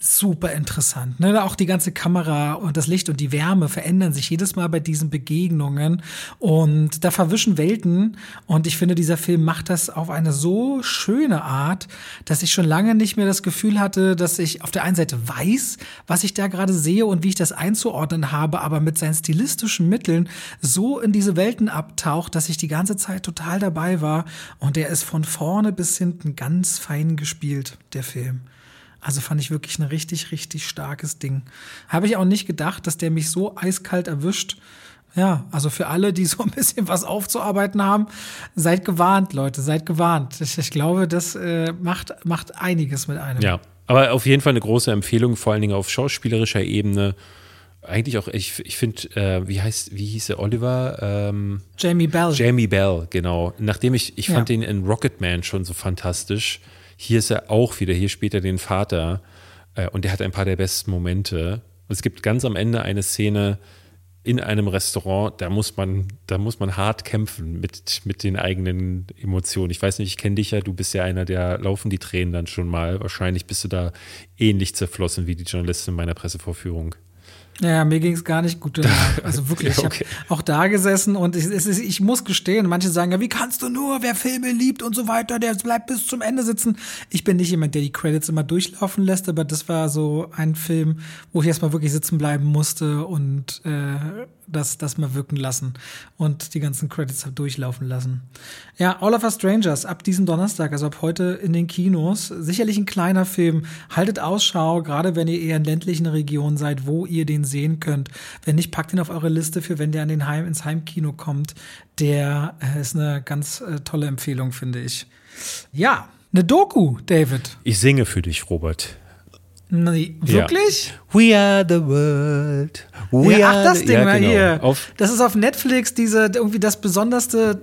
super interessant. Ne? Auch die ganze Kamera und das Licht und die Wärme verändern sich jedes Mal bei diesen Begegnungen und da verwischen Welten und ich finde, dieser Film macht das auf eine so schöne Art, dass ich schon lange nicht mehr das Gefühl hatte, dass ich auf der einen Seite weiß, was ich da gerade sehe und wie ich das einzuordnen habe, aber mit seinen stilistischen Mitteln so in diese Welten abtaucht, dass ich die ganze Zeit total dabei war und der ist von vorne bis hinten ganz fein gespielt, der Film. Also fand ich wirklich ein richtig, richtig starkes Ding. Habe ich auch nicht gedacht, dass der mich so eiskalt erwischt. Ja, also für alle, die so ein bisschen was aufzuarbeiten haben, seid gewarnt, Leute, seid gewarnt. Ich, ich glaube, das äh, macht, macht einiges mit einem. Ja, aber auf jeden Fall eine große Empfehlung, vor allen Dingen auf schauspielerischer Ebene. Eigentlich auch, ich, ich finde, äh, wie heißt, wie hieß er, Oliver? Ähm, Jamie Bell. Jamie Bell, genau. Nachdem ich, ich fand ja. den in Rocketman schon so fantastisch. Hier ist er auch wieder, hier spielt er den Vater äh, und der hat ein paar der besten Momente. Und es gibt ganz am Ende eine Szene in einem Restaurant, da muss man, da muss man hart kämpfen mit, mit den eigenen Emotionen. Ich weiß nicht, ich kenne dich ja, du bist ja einer, der laufen die Tränen dann schon mal. Wahrscheinlich bist du da ähnlich zerflossen wie die Journalistin meiner Pressevorführung. Ja, mir ging es gar nicht gut. Also wirklich, ich okay. habe auch da gesessen und ich, ist, ich muss gestehen, manche sagen ja, wie kannst du nur, wer Filme liebt und so weiter, der bleibt bis zum Ende sitzen. Ich bin nicht jemand, der die Credits immer durchlaufen lässt, aber das war so ein Film, wo ich erstmal wirklich sitzen bleiben musste und äh, das, das mal wirken lassen und die ganzen Credits halt durchlaufen lassen. Ja, All of Us Strangers ab diesem Donnerstag, also ab heute in den Kinos. Sicherlich ein kleiner Film. Haltet Ausschau, gerade wenn ihr eher in ländlichen Regionen seid, wo ihr den sehen könnt. Wenn nicht, packt ihn auf eure Liste für, wenn der an den Heim, ins Heimkino kommt. Der äh, ist eine ganz äh, tolle Empfehlung, finde ich. Ja, eine Doku, David. Ich singe für dich, Robert. Nee, wirklich? Ja. We are the world. We ja, ach, das Ding ja, mal genau. hier. Auf das ist auf Netflix, diese irgendwie das besonderste.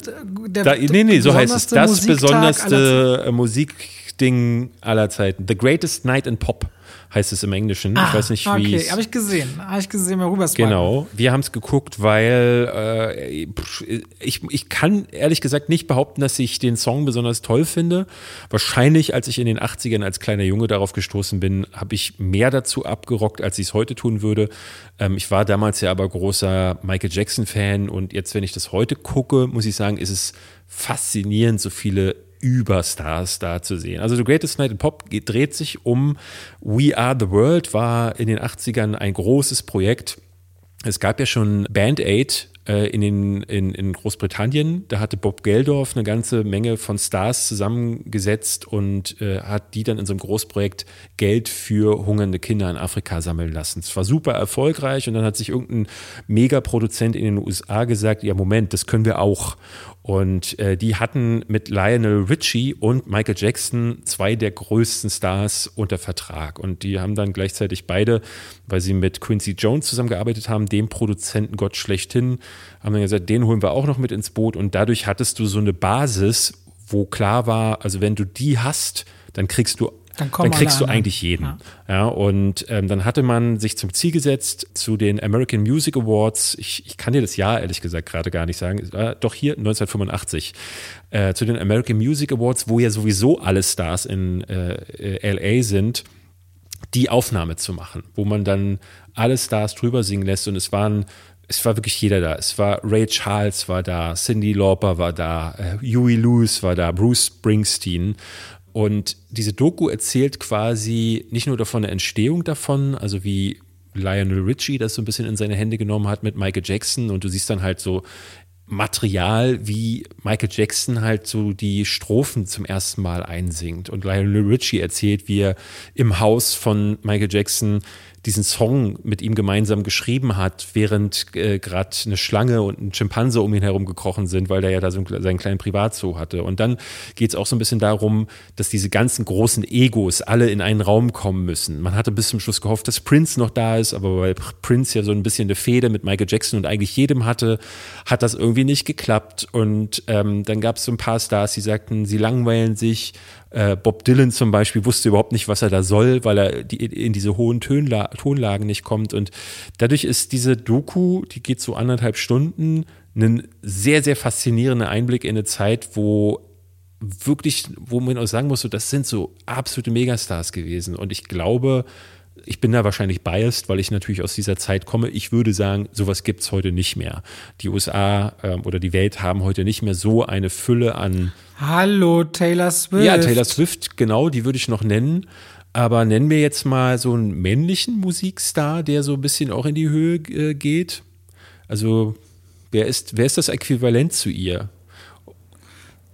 Der, da, nee, nee, so heißt es. Das Musiktag besonderste aller Musikding aller Zeiten. The Greatest Night in Pop heißt es im Englischen. Ah, ich weiß nicht, wie. Okay, habe ich gesehen. Habe ich gesehen, mal rüber Genau. Wir haben es geguckt, weil äh, ich, ich kann ehrlich gesagt nicht behaupten, dass ich den Song besonders toll finde. Wahrscheinlich, als ich in den 80ern als kleiner Junge darauf gestoßen bin, habe ich mehr dazu abgerockt, als ich es heute tun würde. Ähm, ich war damals ja aber großer Michael Jackson-Fan und jetzt, wenn ich das heute gucke, muss ich sagen, ist es faszinierend, so viele Überstars da zu sehen. Also The Greatest Night in Pop dreht sich um We Are the World, war in den 80ern ein großes Projekt. Es gab ja schon Band Aid äh, in, den, in, in Großbritannien. Da hatte Bob Geldorf eine ganze Menge von Stars zusammengesetzt und äh, hat die dann in so einem Großprojekt Geld für hungernde Kinder in Afrika sammeln lassen. Es war super erfolgreich und dann hat sich irgendein Megaproduzent in den USA gesagt, ja Moment, das können wir auch. Und äh, die hatten mit Lionel Richie und Michael Jackson zwei der größten Stars unter Vertrag. Und die haben dann gleichzeitig beide, weil sie mit Quincy Jones zusammengearbeitet haben, dem Produzenten Gott schlechthin, haben dann gesagt, den holen wir auch noch mit ins Boot. Und dadurch hattest du so eine Basis, wo klar war, also wenn du die hast, dann kriegst du dann, dann kriegst du eigentlich jeden. Ja. ja und ähm, dann hatte man sich zum Ziel gesetzt zu den American Music Awards. Ich, ich kann dir das Jahr ehrlich gesagt gerade gar nicht sagen. Äh, doch hier 1985 äh, zu den American Music Awards, wo ja sowieso alle Stars in äh, LA sind, die Aufnahme zu machen, wo man dann alle Stars drüber singen lässt und es waren es war wirklich jeder da. Es war Ray Charles war da, Cindy Lauper war da, äh, Huey Lewis war da, Bruce Springsteen und diese Doku erzählt quasi nicht nur davon der Entstehung davon, also wie Lionel Richie das so ein bisschen in seine Hände genommen hat mit Michael Jackson und du siehst dann halt so Material, wie Michael Jackson halt so die Strophen zum ersten Mal einsingt. Und Lionel Richie erzählt, wie er im Haus von Michael Jackson diesen Song mit ihm gemeinsam geschrieben hat, während äh, gerade eine Schlange und ein Schimpanse um ihn herum gekrochen sind, weil der ja da so einen, seinen kleinen Privatzoo hatte. Und dann geht es auch so ein bisschen darum, dass diese ganzen großen Egos alle in einen Raum kommen müssen. Man hatte bis zum Schluss gehofft, dass Prince noch da ist, aber weil Prince ja so ein bisschen eine Fehde mit Michael Jackson und eigentlich jedem hatte, hat das irgendwie nicht geklappt. Und ähm, dann gab es so ein paar Stars, die sagten, sie langweilen sich äh, Bob Dylan zum Beispiel wusste überhaupt nicht, was er da soll, weil er die, in diese hohen Tönla Tonlagen nicht kommt. Und dadurch ist diese Doku, die geht so anderthalb Stunden, ein sehr, sehr faszinierender Einblick in eine Zeit, wo wirklich, wo man auch sagen muss, so, das sind so absolute Megastars gewesen. Und ich glaube, ich bin da wahrscheinlich biased, weil ich natürlich aus dieser Zeit komme. Ich würde sagen, sowas gibt es heute nicht mehr. Die USA ähm, oder die Welt haben heute nicht mehr so eine Fülle an. Hallo, Taylor Swift. Ja, Taylor Swift, genau, die würde ich noch nennen. Aber nennen wir jetzt mal so einen männlichen Musikstar, der so ein bisschen auch in die Höhe äh, geht. Also, wer ist, wer ist das Äquivalent zu ihr?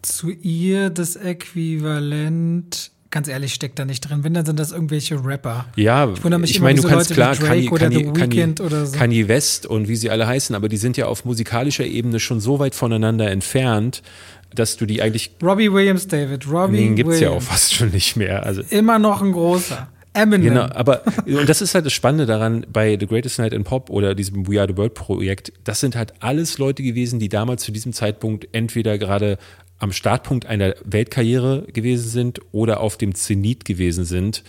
Zu ihr das Äquivalent ganz ehrlich, steckt da nicht drin. Wenn, dann sind das irgendwelche Rapper. Ja, ich, mich ich meine, du so kannst Leute klar Kanye, Kanye, Kanye, so. Kanye West und wie sie alle heißen, aber die sind ja auf musikalischer Ebene schon so weit voneinander entfernt, dass du die eigentlich. Robbie Williams, David. Robbie Den gibt's Williams. ja auch fast schon nicht mehr. Also Immer noch ein großer. Eminem. Genau, aber und das ist halt das Spannende daran bei The Greatest Night in Pop oder diesem We Are the World Projekt. Das sind halt alles Leute gewesen, die damals zu diesem Zeitpunkt entweder gerade am Startpunkt einer Weltkarriere gewesen sind oder auf dem Zenit gewesen sind.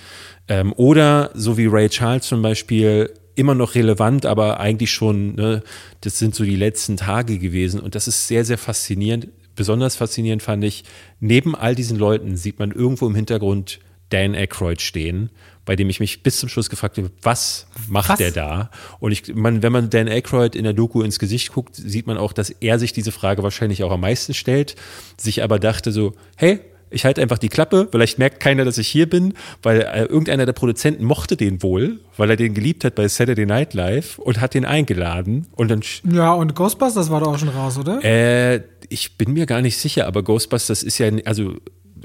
Ähm, oder so wie Ray Charles zum Beispiel immer noch relevant, aber eigentlich schon, ne, das sind so die letzten Tage gewesen. Und das ist sehr, sehr faszinierend. Besonders faszinierend fand ich, neben all diesen Leuten sieht man irgendwo im Hintergrund Dan Aykroyd stehen bei dem ich mich bis zum Schluss gefragt habe, was macht was? der da? Und ich, man, wenn man Dan Aykroyd in der Doku ins Gesicht guckt, sieht man auch, dass er sich diese Frage wahrscheinlich auch am meisten stellt, sich aber dachte so, hey, ich halte einfach die Klappe, vielleicht merkt keiner, dass ich hier bin, weil äh, irgendeiner der Produzenten mochte den wohl, weil er den geliebt hat bei Saturday Night Live und hat den eingeladen und dann Ja, und Ghostbusters war doch auch schon raus, oder? Äh, ich bin mir gar nicht sicher, aber Ghostbusters ist ja also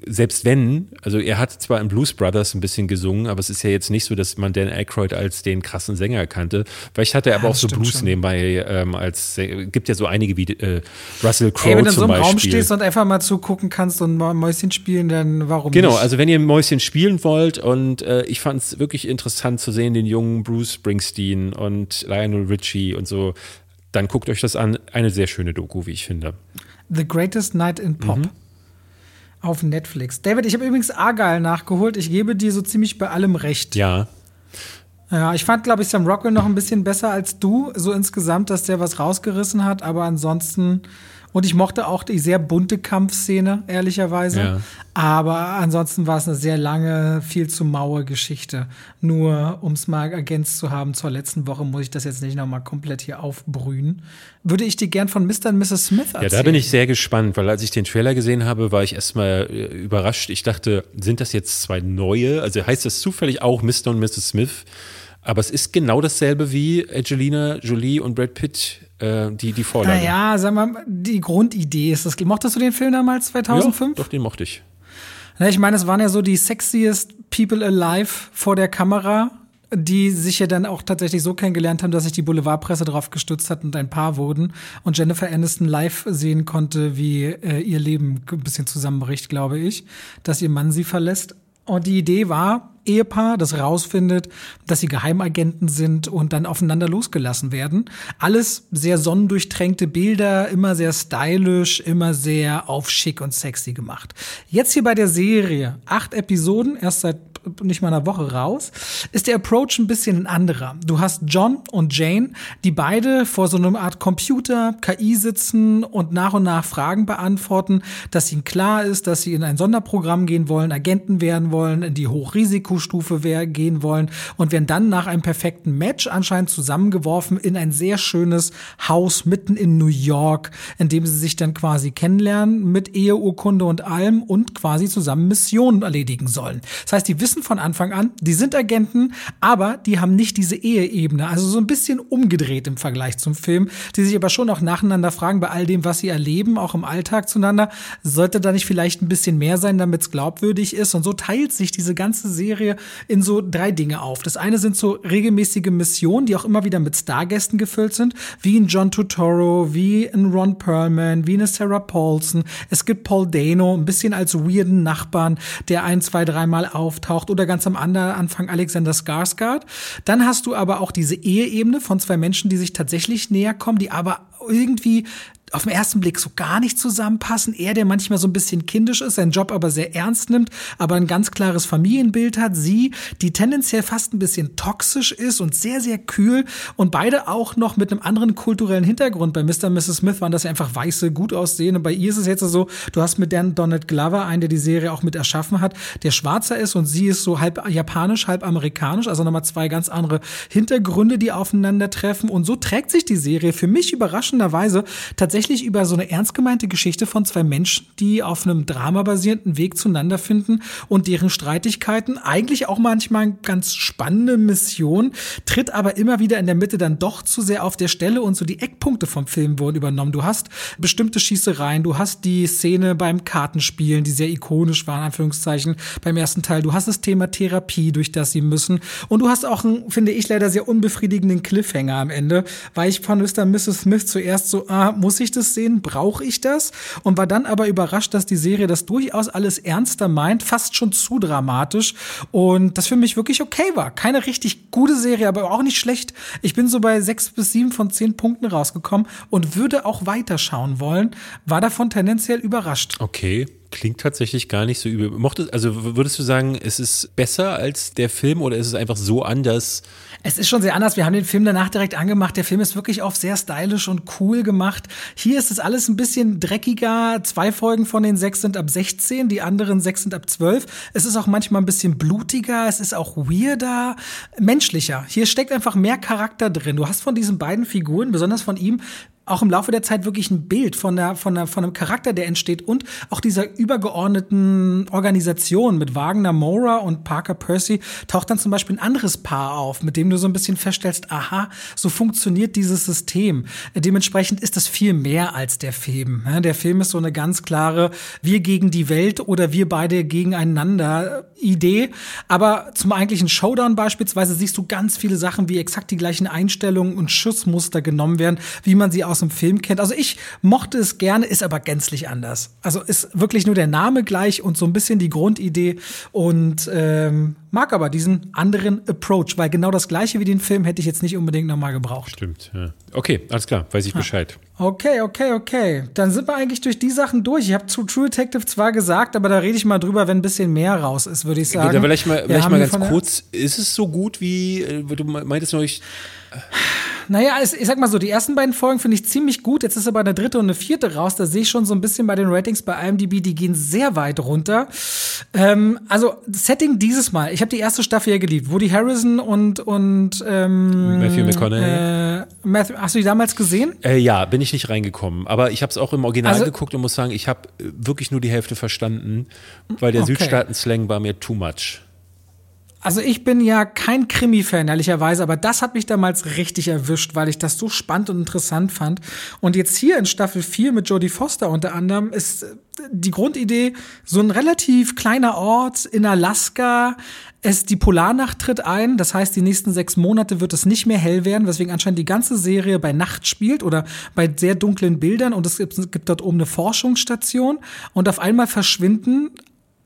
selbst wenn, also er hat zwar in Blues Brothers ein bisschen gesungen, aber es ist ja jetzt nicht so, dass man Dan Aykroyd als den krassen Sänger kannte. Vielleicht hat er aber ja, auch so Blues schon. nebenbei ähm, als gibt ja so einige wie äh, Russell Crowe Ey, wenn du zum so im Raum stehst und einfach mal zugucken kannst und Mäuschen spielen, dann warum genau, nicht? Genau, also wenn ihr Mäuschen spielen wollt und äh, ich fand es wirklich interessant zu sehen, den jungen Bruce Springsteen und Lionel Richie und so, dann guckt euch das an. Eine sehr schöne Doku, wie ich finde. The Greatest Night in Pop. Mhm. Auf Netflix. David, ich habe übrigens Argyle nachgeholt. Ich gebe dir so ziemlich bei allem recht. Ja. Ja, ich fand, glaube ich, Sam Rockwell noch ein bisschen besser als du, so insgesamt, dass der was rausgerissen hat, aber ansonsten und ich mochte auch die sehr bunte Kampfszene, ehrlicherweise. Ja. Aber ansonsten war es eine sehr lange, viel zu maue Geschichte. Nur, um es mal ergänzt zu haben, zur letzten Woche muss ich das jetzt nicht nochmal komplett hier aufbrühen. Würde ich dir gern von Mr. und Mrs. Smith erzählen? Ja, da bin ich sehr gespannt, weil als ich den Trailer gesehen habe, war ich erstmal äh, überrascht. Ich dachte, sind das jetzt zwei neue? Also heißt das zufällig auch Mr. und Mrs. Smith? Aber es ist genau dasselbe wie Angelina Jolie und Brad Pitt, äh, die, die Vorlage. Naja, sag mal, die Grundidee ist das. Mochtest du den Film damals, 2005? Ja, doch, den mochte ich. Na, ich meine, es waren ja so die sexiest people alive vor der Kamera, die sich ja dann auch tatsächlich so kennengelernt haben, dass sich die Boulevardpresse drauf gestützt hat und ein Paar wurden und Jennifer Aniston live sehen konnte, wie äh, ihr Leben ein bisschen zusammenbricht, glaube ich, dass ihr Mann sie verlässt. Und die Idee war, Ehepaar, das rausfindet, dass sie Geheimagenten sind und dann aufeinander losgelassen werden. Alles sehr sonnendurchtränkte Bilder, immer sehr stylisch, immer sehr auf schick und sexy gemacht. Jetzt hier bei der Serie, acht Episoden, erst seit nicht mal einer Woche raus, ist der Approach ein bisschen ein anderer. Du hast John und Jane, die beide vor so einer Art Computer, KI sitzen und nach und nach Fragen beantworten, dass ihnen klar ist, dass sie in ein Sonderprogramm gehen wollen, Agenten werden wollen, in die Hochrisikostufe gehen wollen und werden dann nach einem perfekten Match anscheinend zusammengeworfen in ein sehr schönes Haus mitten in New York, in dem sie sich dann quasi kennenlernen mit Eheurkunde und allem und quasi zusammen Missionen erledigen sollen. Das heißt, die wissen wissen von Anfang an, die sind Agenten, aber die haben nicht diese Eheebene. Also so ein bisschen umgedreht im Vergleich zum Film, die sich aber schon auch nacheinander fragen bei all dem, was sie erleben, auch im Alltag zueinander, sollte da nicht vielleicht ein bisschen mehr sein, damit es glaubwürdig ist. Und so teilt sich diese ganze Serie in so drei Dinge auf. Das eine sind so regelmäßige Missionen, die auch immer wieder mit Stargästen gefüllt sind, wie ein John Turturro, wie ein Ron Perlman, wie eine Sarah Paulson. Es gibt Paul Dano, ein bisschen als weirden Nachbarn, der ein, zwei, dreimal auftaucht auftaucht oder ganz am Anfang Alexander Skarsgård. Dann hast du aber auch diese Eheebene von zwei Menschen, die sich tatsächlich näher kommen, die aber irgendwie auf den ersten Blick so gar nicht zusammenpassen. Er, der manchmal so ein bisschen kindisch ist, seinen Job aber sehr ernst nimmt, aber ein ganz klares Familienbild hat. Sie, die tendenziell fast ein bisschen toxisch ist und sehr, sehr kühl und beide auch noch mit einem anderen kulturellen Hintergrund. Bei Mr. und Mrs. Smith waren das ja einfach weiße, gut aussehende. Bei ihr ist es jetzt so, du hast mit Dan Donald Glover einen, der die Serie auch mit erschaffen hat, der schwarzer ist und sie ist so halb japanisch, halb amerikanisch, also nochmal zwei ganz andere Hintergründe, die aufeinandertreffen und so trägt sich die Serie für mich überraschenderweise tatsächlich über so eine ernst gemeinte Geschichte von zwei Menschen, die auf einem dramabasierenden Weg zueinander finden und deren Streitigkeiten eigentlich auch manchmal ganz spannende Mission, tritt aber immer wieder in der Mitte dann doch zu sehr auf der Stelle und so die Eckpunkte vom Film wurden übernommen. Du hast bestimmte Schießereien, du hast die Szene beim Kartenspielen, die sehr ikonisch war, Anführungszeichen, beim ersten Teil. Du hast das Thema Therapie, durch das sie müssen. Und du hast auch einen, finde ich, leider sehr unbefriedigenden Cliffhanger am Ende, weil ich von Mr. Mrs. Smith zuerst so, ah, muss ich das sehen? Brauche ich das? Und war dann aber überrascht, dass die Serie das durchaus alles ernster meint, fast schon zu dramatisch. Und das für mich wirklich okay war. Keine richtig gute Serie, aber auch nicht schlecht. Ich bin so bei sechs bis sieben von zehn Punkten rausgekommen und würde auch weiterschauen wollen. War davon tendenziell überrascht. Okay klingt tatsächlich gar nicht so übel. Mochtest, also würdest du sagen, es ist besser als der Film oder ist es einfach so anders? Es ist schon sehr anders. Wir haben den Film danach direkt angemacht. Der Film ist wirklich auch sehr stylisch und cool gemacht. Hier ist es alles ein bisschen dreckiger. Zwei Folgen von den sechs sind ab 16, die anderen sechs sind ab 12. Es ist auch manchmal ein bisschen blutiger. Es ist auch weirder, menschlicher. Hier steckt einfach mehr Charakter drin. Du hast von diesen beiden Figuren, besonders von ihm, auch im Laufe der Zeit wirklich ein Bild von, der, von, der, von einem Charakter, der entsteht und auch dieser übergeordneten Organisation mit Wagner Mora und Parker Percy taucht dann zum Beispiel ein anderes Paar auf, mit dem du so ein bisschen feststellst, aha, so funktioniert dieses System. Dementsprechend ist das viel mehr als der Film. Der Film ist so eine ganz klare Wir gegen die Welt oder wir beide gegeneinander Idee. Aber zum eigentlichen Showdown beispielsweise siehst du ganz viele Sachen, wie exakt die gleichen Einstellungen und Schussmuster genommen werden, wie man sie aus dem Film kennt. Also ich mochte es gerne, ist aber gänzlich anders. Also ist wirklich nur der Name gleich und so ein bisschen die Grundidee und ähm, mag aber diesen anderen Approach, weil genau das gleiche wie den Film hätte ich jetzt nicht unbedingt nochmal gebraucht. Stimmt, ja. Okay, alles klar, weiß ich ja. Bescheid. Okay, okay, okay. Dann sind wir eigentlich durch die Sachen durch. Ich habe zu True Detective zwar gesagt, aber da rede ich mal drüber, wenn ein bisschen mehr raus ist, würde ich sagen. Ja, vielleicht mal, vielleicht mal ganz kurz, ist es so gut wie, äh, du meintest neulich, naja, ich sag mal so, die ersten beiden Folgen finde ich ziemlich gut. Jetzt ist aber eine dritte und eine vierte raus. Da sehe ich schon so ein bisschen bei den Ratings bei IMDb, die gehen sehr weit runter. Ähm, also, Setting dieses Mal. Ich habe die erste Staffel ja geliebt. Woody Harrison und, und ähm, Matthew McConaughey. Äh, Matthew, hast du die damals gesehen? Äh, ja, bin ich nicht reingekommen. Aber ich habe es auch im Original also, geguckt und muss sagen, ich habe wirklich nur die Hälfte verstanden, weil der okay. Südstaaten-Slang war mir too much. Also ich bin ja kein Krimi-Fan, ehrlicherweise, aber das hat mich damals richtig erwischt, weil ich das so spannend und interessant fand. Und jetzt hier in Staffel 4 mit Jodie Foster unter anderem ist die Grundidee so ein relativ kleiner Ort in Alaska. Es, die Polarnacht tritt ein, das heißt, die nächsten sechs Monate wird es nicht mehr hell werden, weswegen anscheinend die ganze Serie bei Nacht spielt oder bei sehr dunklen Bildern und es gibt, es gibt dort oben eine Forschungsstation und auf einmal verschwinden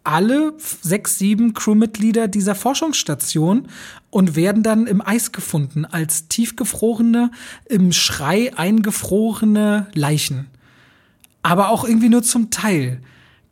alle sechs, sieben Crewmitglieder dieser Forschungsstation und werden dann im Eis gefunden als tiefgefrorene, im Schrei eingefrorene Leichen. Aber auch irgendwie nur zum Teil.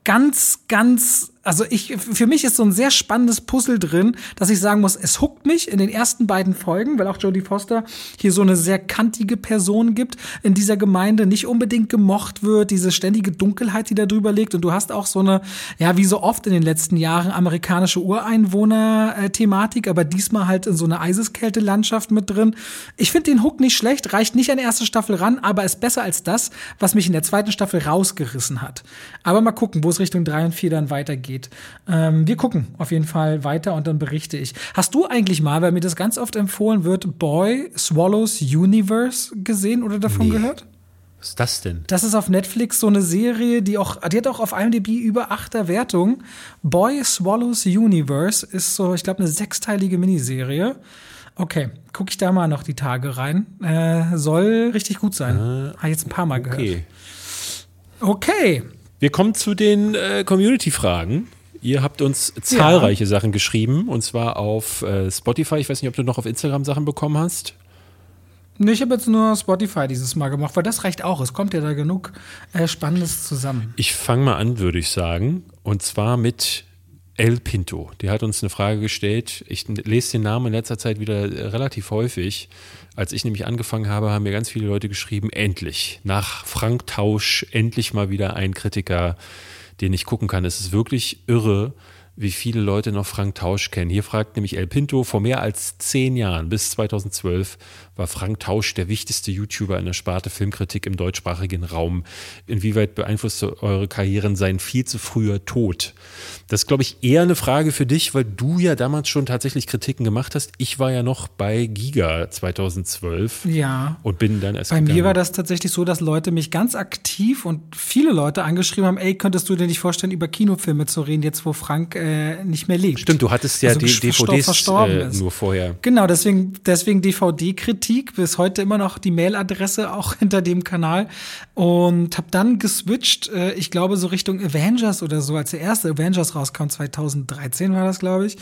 Ganz, ganz also ich, für mich ist so ein sehr spannendes Puzzle drin, dass ich sagen muss, es huckt mich in den ersten beiden Folgen, weil auch Jodie Foster hier so eine sehr kantige Person gibt in dieser Gemeinde, nicht unbedingt gemocht wird, diese ständige Dunkelheit, die da drüber liegt. Und du hast auch so eine, ja, wie so oft in den letzten Jahren, amerikanische Ureinwohner-Thematik, aber diesmal halt in so eine Eiseskälte-Landschaft mit drin. Ich finde den Hook nicht schlecht, reicht nicht an erste Staffel ran, aber ist besser als das, was mich in der zweiten Staffel rausgerissen hat. Aber mal gucken, wo es Richtung drei und vier dann weitergeht geht. Ähm, wir gucken auf jeden Fall weiter und dann berichte ich. Hast du eigentlich mal, weil mir das ganz oft empfohlen wird, Boy Swallows Universe gesehen oder davon nee. gehört? Was ist das denn? Das ist auf Netflix so eine Serie, die auch, die hat auch auf IMDb über achter Wertung. Boy Swallows Universe ist so, ich glaube, eine sechsteilige Miniserie. Okay, gucke ich da mal noch die Tage rein. Äh, soll richtig gut sein. Äh, Habe jetzt ein paar Mal okay. gehört. Okay. Wir kommen zu den äh, Community-Fragen. Ihr habt uns zahlreiche ja. Sachen geschrieben und zwar auf äh, Spotify. Ich weiß nicht, ob du noch auf Instagram Sachen bekommen hast. Nee, ich habe jetzt nur Spotify dieses Mal gemacht, weil das reicht auch. Es kommt ja da genug äh, Spannendes zusammen. Ich fange mal an, würde ich sagen. Und zwar mit El Pinto. Der hat uns eine Frage gestellt. Ich lese den Namen in letzter Zeit wieder äh, relativ häufig. Als ich nämlich angefangen habe, haben mir ganz viele Leute geschrieben, endlich, nach Frank Tausch, endlich mal wieder ein Kritiker, den ich gucken kann. Es ist wirklich irre, wie viele Leute noch Frank Tausch kennen. Hier fragt nämlich El Pinto, vor mehr als zehn Jahren, bis 2012, war Frank Tausch der wichtigste YouTuber in der Sparte Filmkritik im deutschsprachigen Raum. Inwieweit beeinflusste eure Karrieren sein viel zu früher Tod? Das ist, glaube ich, eher eine Frage für dich, weil du ja damals schon tatsächlich Kritiken gemacht hast. Ich war ja noch bei Giga 2012. Ja. Und bin dann erst. Bei gegangen. mir war das tatsächlich so, dass Leute mich ganz aktiv und viele Leute angeschrieben haben, ey, könntest du dir nicht vorstellen, über Kinofilme zu reden, jetzt wo Frank äh, nicht mehr lebt. Stimmt, du hattest ja also die DVDs äh, nur vorher. Genau, deswegen, deswegen DVD-Kritik Kritik, bis heute immer noch die Mailadresse auch hinter dem Kanal und habe dann geswitcht, äh, ich glaube so Richtung Avengers oder so, als der erste Avengers rauskam, 2013 war das, glaube ich,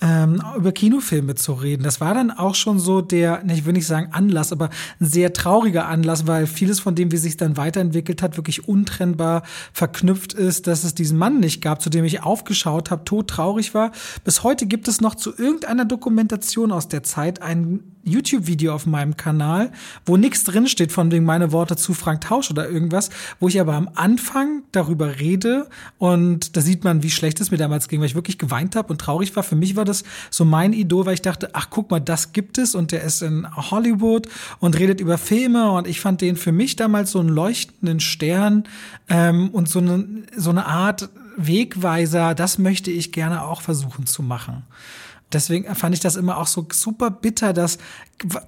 ähm, über Kinofilme zu reden. Das war dann auch schon so der, ich will nicht sagen Anlass, aber ein sehr trauriger Anlass, weil vieles von dem, wie sich dann weiterentwickelt hat, wirklich untrennbar verknüpft ist, dass es diesen Mann nicht gab, zu dem ich aufgeschaut habe, todtraurig war. Bis heute gibt es noch zu irgendeiner Dokumentation aus der Zeit ein YouTube-Video auf meinem Kanal, wo nichts drinsteht von wegen meine Worte zu Frank Tausch oder irgendwas, wo ich aber am Anfang darüber rede und da sieht man, wie schlecht es mir damals ging, weil ich wirklich geweint habe und traurig war. Für mich war das so mein Idol, weil ich dachte, ach guck mal, das gibt es und der ist in Hollywood und redet über Filme und ich fand den für mich damals so einen leuchtenden Stern ähm, und so eine, so eine Art Wegweiser, das möchte ich gerne auch versuchen zu machen. Deswegen fand ich das immer auch so super bitter, dass,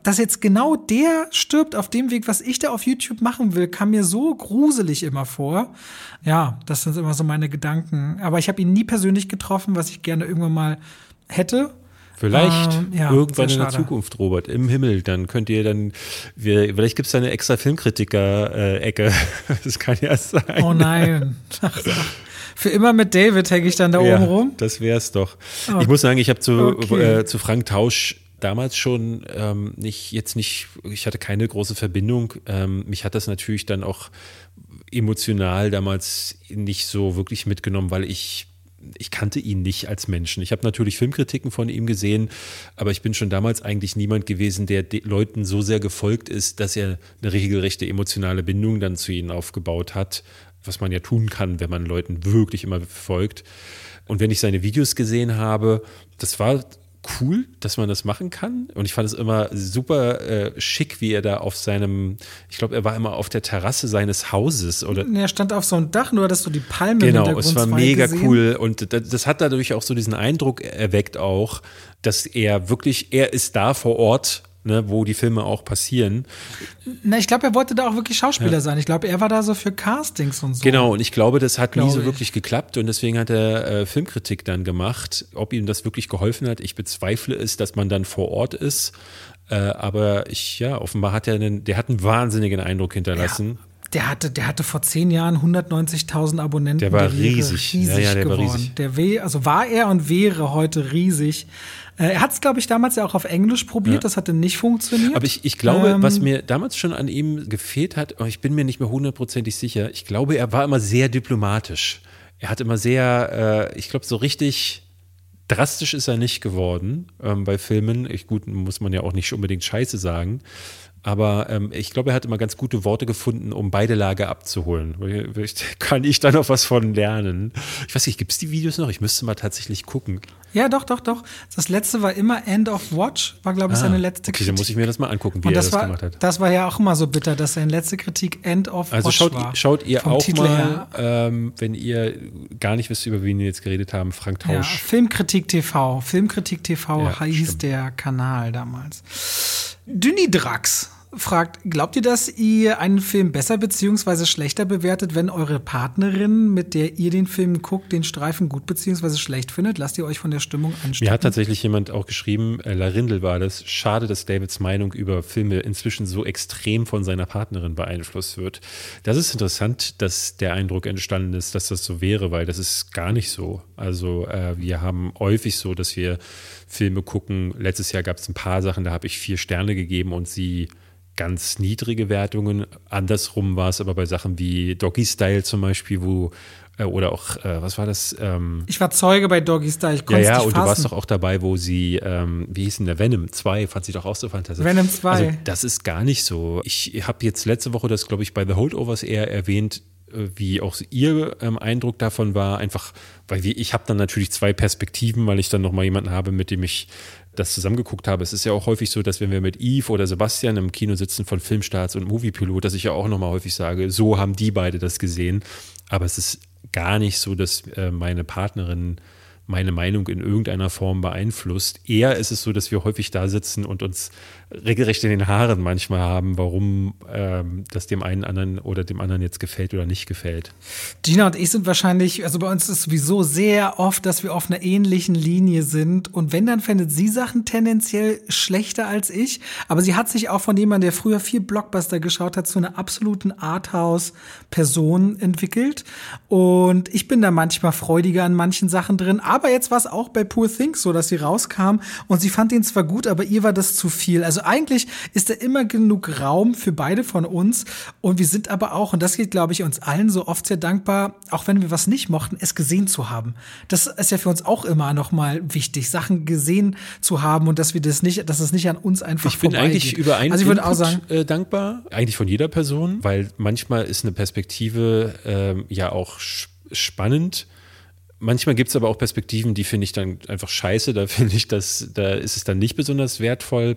dass jetzt genau der stirbt auf dem Weg, was ich da auf YouTube machen will, kam mir so gruselig immer vor. Ja, das sind immer so meine Gedanken. Aber ich habe ihn nie persönlich getroffen, was ich gerne irgendwann mal hätte. Vielleicht ähm, ja, irgendwann in der Zukunft, Robert, im Himmel. Dann könnt ihr dann, wir, vielleicht gibt es da eine extra Filmkritiker-Ecke. das kann ja sein. Oh nein. Ach, für immer mit David hänge ich dann da ja, oben rum. Das wär's doch. Oh. Ich muss sagen, ich habe zu, okay. äh, zu Frank Tausch damals schon ähm, nicht, jetzt nicht, ich hatte keine große Verbindung. Ähm, mich hat das natürlich dann auch emotional damals nicht so wirklich mitgenommen, weil ich ich kannte ihn nicht als Menschen. Ich habe natürlich Filmkritiken von ihm gesehen, aber ich bin schon damals eigentlich niemand gewesen, der Leuten so sehr gefolgt ist, dass er eine regelrechte emotionale Bindung dann zu ihnen aufgebaut hat was man ja tun kann, wenn man Leuten wirklich immer folgt. Und wenn ich seine Videos gesehen habe, das war cool, dass man das machen kann. Und ich fand es immer super äh, schick, wie er da auf seinem, ich glaube, er war immer auf der Terrasse seines Hauses. Oder er stand auf so einem Dach, nur dass du die Palme Genau, es war mega gesehen. cool. Und das, das, hat dadurch auch so diesen Eindruck erweckt auch, dass er wirklich, er ist da vor Ort ne, wo die Filme auch passieren. Na, ich glaube, er wollte da auch wirklich Schauspieler ja. sein. Ich glaube, er war da so für Castings und so. Genau, und ich glaube, das hat glaube nie so ich. wirklich geklappt und deswegen hat er äh, Filmkritik dann gemacht. Ob ihm das wirklich geholfen hat, ich bezweifle es, dass man dann vor Ort ist. Äh, aber ich, ja, offenbar hat er einen, der hat einen wahnsinnigen Eindruck hinterlassen. Ja. Der hatte, der hatte vor zehn Jahren 190.000 Abonnenten. Der war der riesig. riesig ja, ja, der geworden. war riesig. Der weh, also war er und wäre heute riesig. Äh, er hat es, glaube ich, damals ja auch auf Englisch probiert, ja. das hatte nicht funktioniert. Aber ich, ich glaube, ähm, was mir damals schon an ihm gefehlt hat, ich bin mir nicht mehr hundertprozentig sicher, ich glaube, er war immer sehr diplomatisch. Er hat immer sehr, äh, ich glaube, so richtig drastisch ist er nicht geworden ähm, bei Filmen. Ich, gut, muss man ja auch nicht unbedingt Scheiße sagen. Aber ähm, ich glaube, er hat immer ganz gute Worte gefunden, um beide Lager abzuholen. Kann ich da noch was von lernen? Ich weiß nicht, gibt es die Videos noch? Ich müsste mal tatsächlich gucken. Ja, doch, doch, doch. Das letzte war immer End of Watch, war, glaube ich, ah, seine letzte Kritik. Okay, dann muss ich mir das mal angucken, wie er das, war, gemacht hat. Das war ja auch immer so bitter, dass seine letzte Kritik End of also Watch schaut, war. Schaut ihr auch Titel mal, ähm, wenn ihr gar nicht wisst, über wen wir jetzt geredet haben, Frank Tausch. Ja, Filmkritik TV. Filmkritik TV ja, hieß stimmt. der Kanal damals. Dynidrax fragt, glaubt ihr, dass ihr einen Film besser bzw. schlechter bewertet, wenn eure Partnerin, mit der ihr den Film guckt, den Streifen gut bzw. schlecht findet? Lasst ihr euch von der Stimmung anstecken? Mir hat tatsächlich jemand auch geschrieben, äh, Larindel war das, schade, dass Davids Meinung über Filme inzwischen so extrem von seiner Partnerin beeinflusst wird. Das ist interessant, dass der Eindruck entstanden ist, dass das so wäre, weil das ist gar nicht so. Also äh, wir haben häufig so, dass wir Filme gucken. Letztes Jahr gab es ein paar Sachen, da habe ich vier Sterne gegeben und sie ganz niedrige Wertungen. Andersrum war es aber bei Sachen wie Doggy Style zum Beispiel, wo äh, oder auch, äh, was war das? Ähm, ich war Zeuge bei Doggy Style. Ich ja, ja, und fassen. du warst doch auch dabei, wo sie, ähm, wie hieß denn der Venom 2, fand sie doch auch so fantastisch. Venom 2. Also, das ist gar nicht so. Ich habe jetzt letzte Woche das, glaube ich, bei The Holdovers eher erwähnt, äh, wie auch ihr ähm, Eindruck davon war, einfach, weil wir, ich habe dann natürlich zwei Perspektiven, weil ich dann nochmal jemanden habe, mit dem ich das zusammengeguckt habe. Es ist ja auch häufig so, dass wenn wir mit Yves oder Sebastian im Kino sitzen von Filmstarts und Moviepilot, dass ich ja auch nochmal häufig sage, so haben die beide das gesehen. Aber es ist gar nicht so, dass äh, meine Partnerin meine Meinung in irgendeiner Form beeinflusst. Eher ist es so, dass wir häufig da sitzen und uns regelrecht in den Haaren manchmal haben, warum ähm, das dem einen anderen oder dem anderen jetzt gefällt oder nicht gefällt. Gina und ich sind wahrscheinlich, also bei uns ist sowieso sehr oft, dass wir auf einer ähnlichen Linie sind. Und wenn, dann findet sie Sachen tendenziell schlechter als ich. Aber sie hat sich auch von jemandem, der früher viel Blockbuster geschaut hat, zu einer absoluten Arthouse-Person entwickelt. Und ich bin da manchmal freudiger an manchen Sachen drin. Aber jetzt war es auch bei Poor Things so, dass sie rauskam und sie fand ihn zwar gut, aber ihr war das zu viel. Also eigentlich ist da immer genug Raum für beide von uns und wir sind aber auch, und das geht, glaube ich, uns allen so oft sehr dankbar, auch wenn wir was nicht mochten, es gesehen zu haben. Das ist ja für uns auch immer noch mal wichtig, Sachen gesehen zu haben und dass wir das nicht, dass es nicht an uns einfach Ich bin eigentlich über einen also ich Input, auch sagen, äh, dankbar, eigentlich von jeder Person, weil manchmal ist eine Perspektive ähm, ja auch spannend Manchmal gibt es aber auch Perspektiven, die finde ich dann einfach scheiße. Da finde ich, dass da ist es dann nicht besonders wertvoll.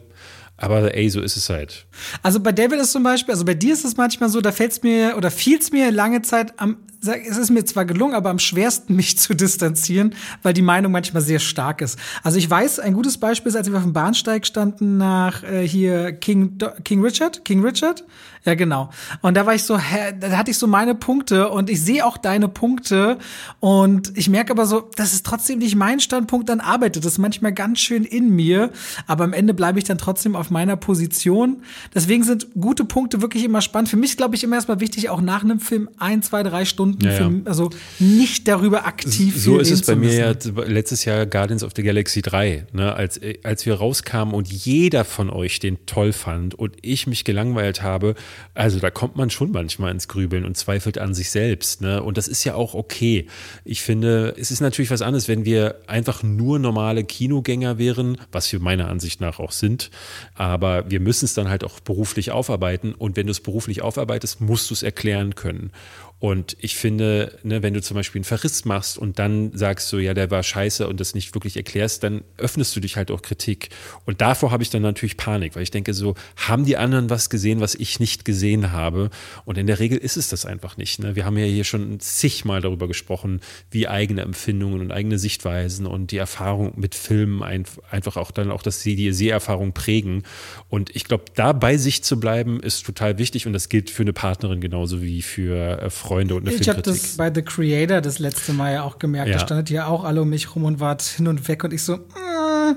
Aber ey, so ist es halt. Also bei David ist zum Beispiel, also bei dir ist es manchmal so, da fällt es mir oder fiel es mir lange Zeit am, es ist mir zwar gelungen, aber am schwersten mich zu distanzieren, weil die Meinung manchmal sehr stark ist. Also ich weiß, ein gutes Beispiel ist, als wir auf dem Bahnsteig standen nach äh, hier King, King Richard, King Richard, ja, genau. Und da war ich so, hä, da hatte ich so meine Punkte und ich sehe auch deine Punkte und ich merke aber so, das ist trotzdem nicht mein Standpunkt, dann arbeitet das manchmal ganz schön in mir, aber am Ende bleibe ich dann trotzdem auf meiner Position. Deswegen sind gute Punkte wirklich immer spannend. Für mich glaube ich immer erstmal wichtig, auch nach einem Film ein, zwei, drei Stunden, ja, Film, also nicht darüber aktiv So ist es bei mir ja letztes Jahr Guardians of the Galaxy 3, ne, als, als wir rauskamen und jeder von euch den toll fand und ich mich gelangweilt habe, also da kommt man schon manchmal ins Grübeln und zweifelt an sich selbst. Ne? Und das ist ja auch okay. Ich finde, es ist natürlich was anderes, wenn wir einfach nur normale Kinogänger wären, was wir meiner Ansicht nach auch sind. Aber wir müssen es dann halt auch beruflich aufarbeiten. Und wenn du es beruflich aufarbeitest, musst du es erklären können. Und ich finde, ne, wenn du zum Beispiel einen Verriss machst und dann sagst du, ja, der war scheiße und das nicht wirklich erklärst, dann öffnest du dich halt auch Kritik. Und davor habe ich dann natürlich Panik, weil ich denke so, haben die anderen was gesehen, was ich nicht gesehen habe? Und in der Regel ist es das einfach nicht. Ne? Wir haben ja hier schon zigmal darüber gesprochen, wie eigene Empfindungen und eigene Sichtweisen und die Erfahrung mit Filmen einfach auch dann auch, dass sie die Seherfahrung prägen. Und ich glaube, da bei sich zu bleiben, ist total wichtig und das gilt für eine Partnerin genauso wie für äh, Freunde und eine ich Filmkritik. Ich habe das bei The Creator das letzte Mal ja auch gemerkt. Ja. Da standet ja auch alle um mich rum und wart hin und weg und ich so, mm,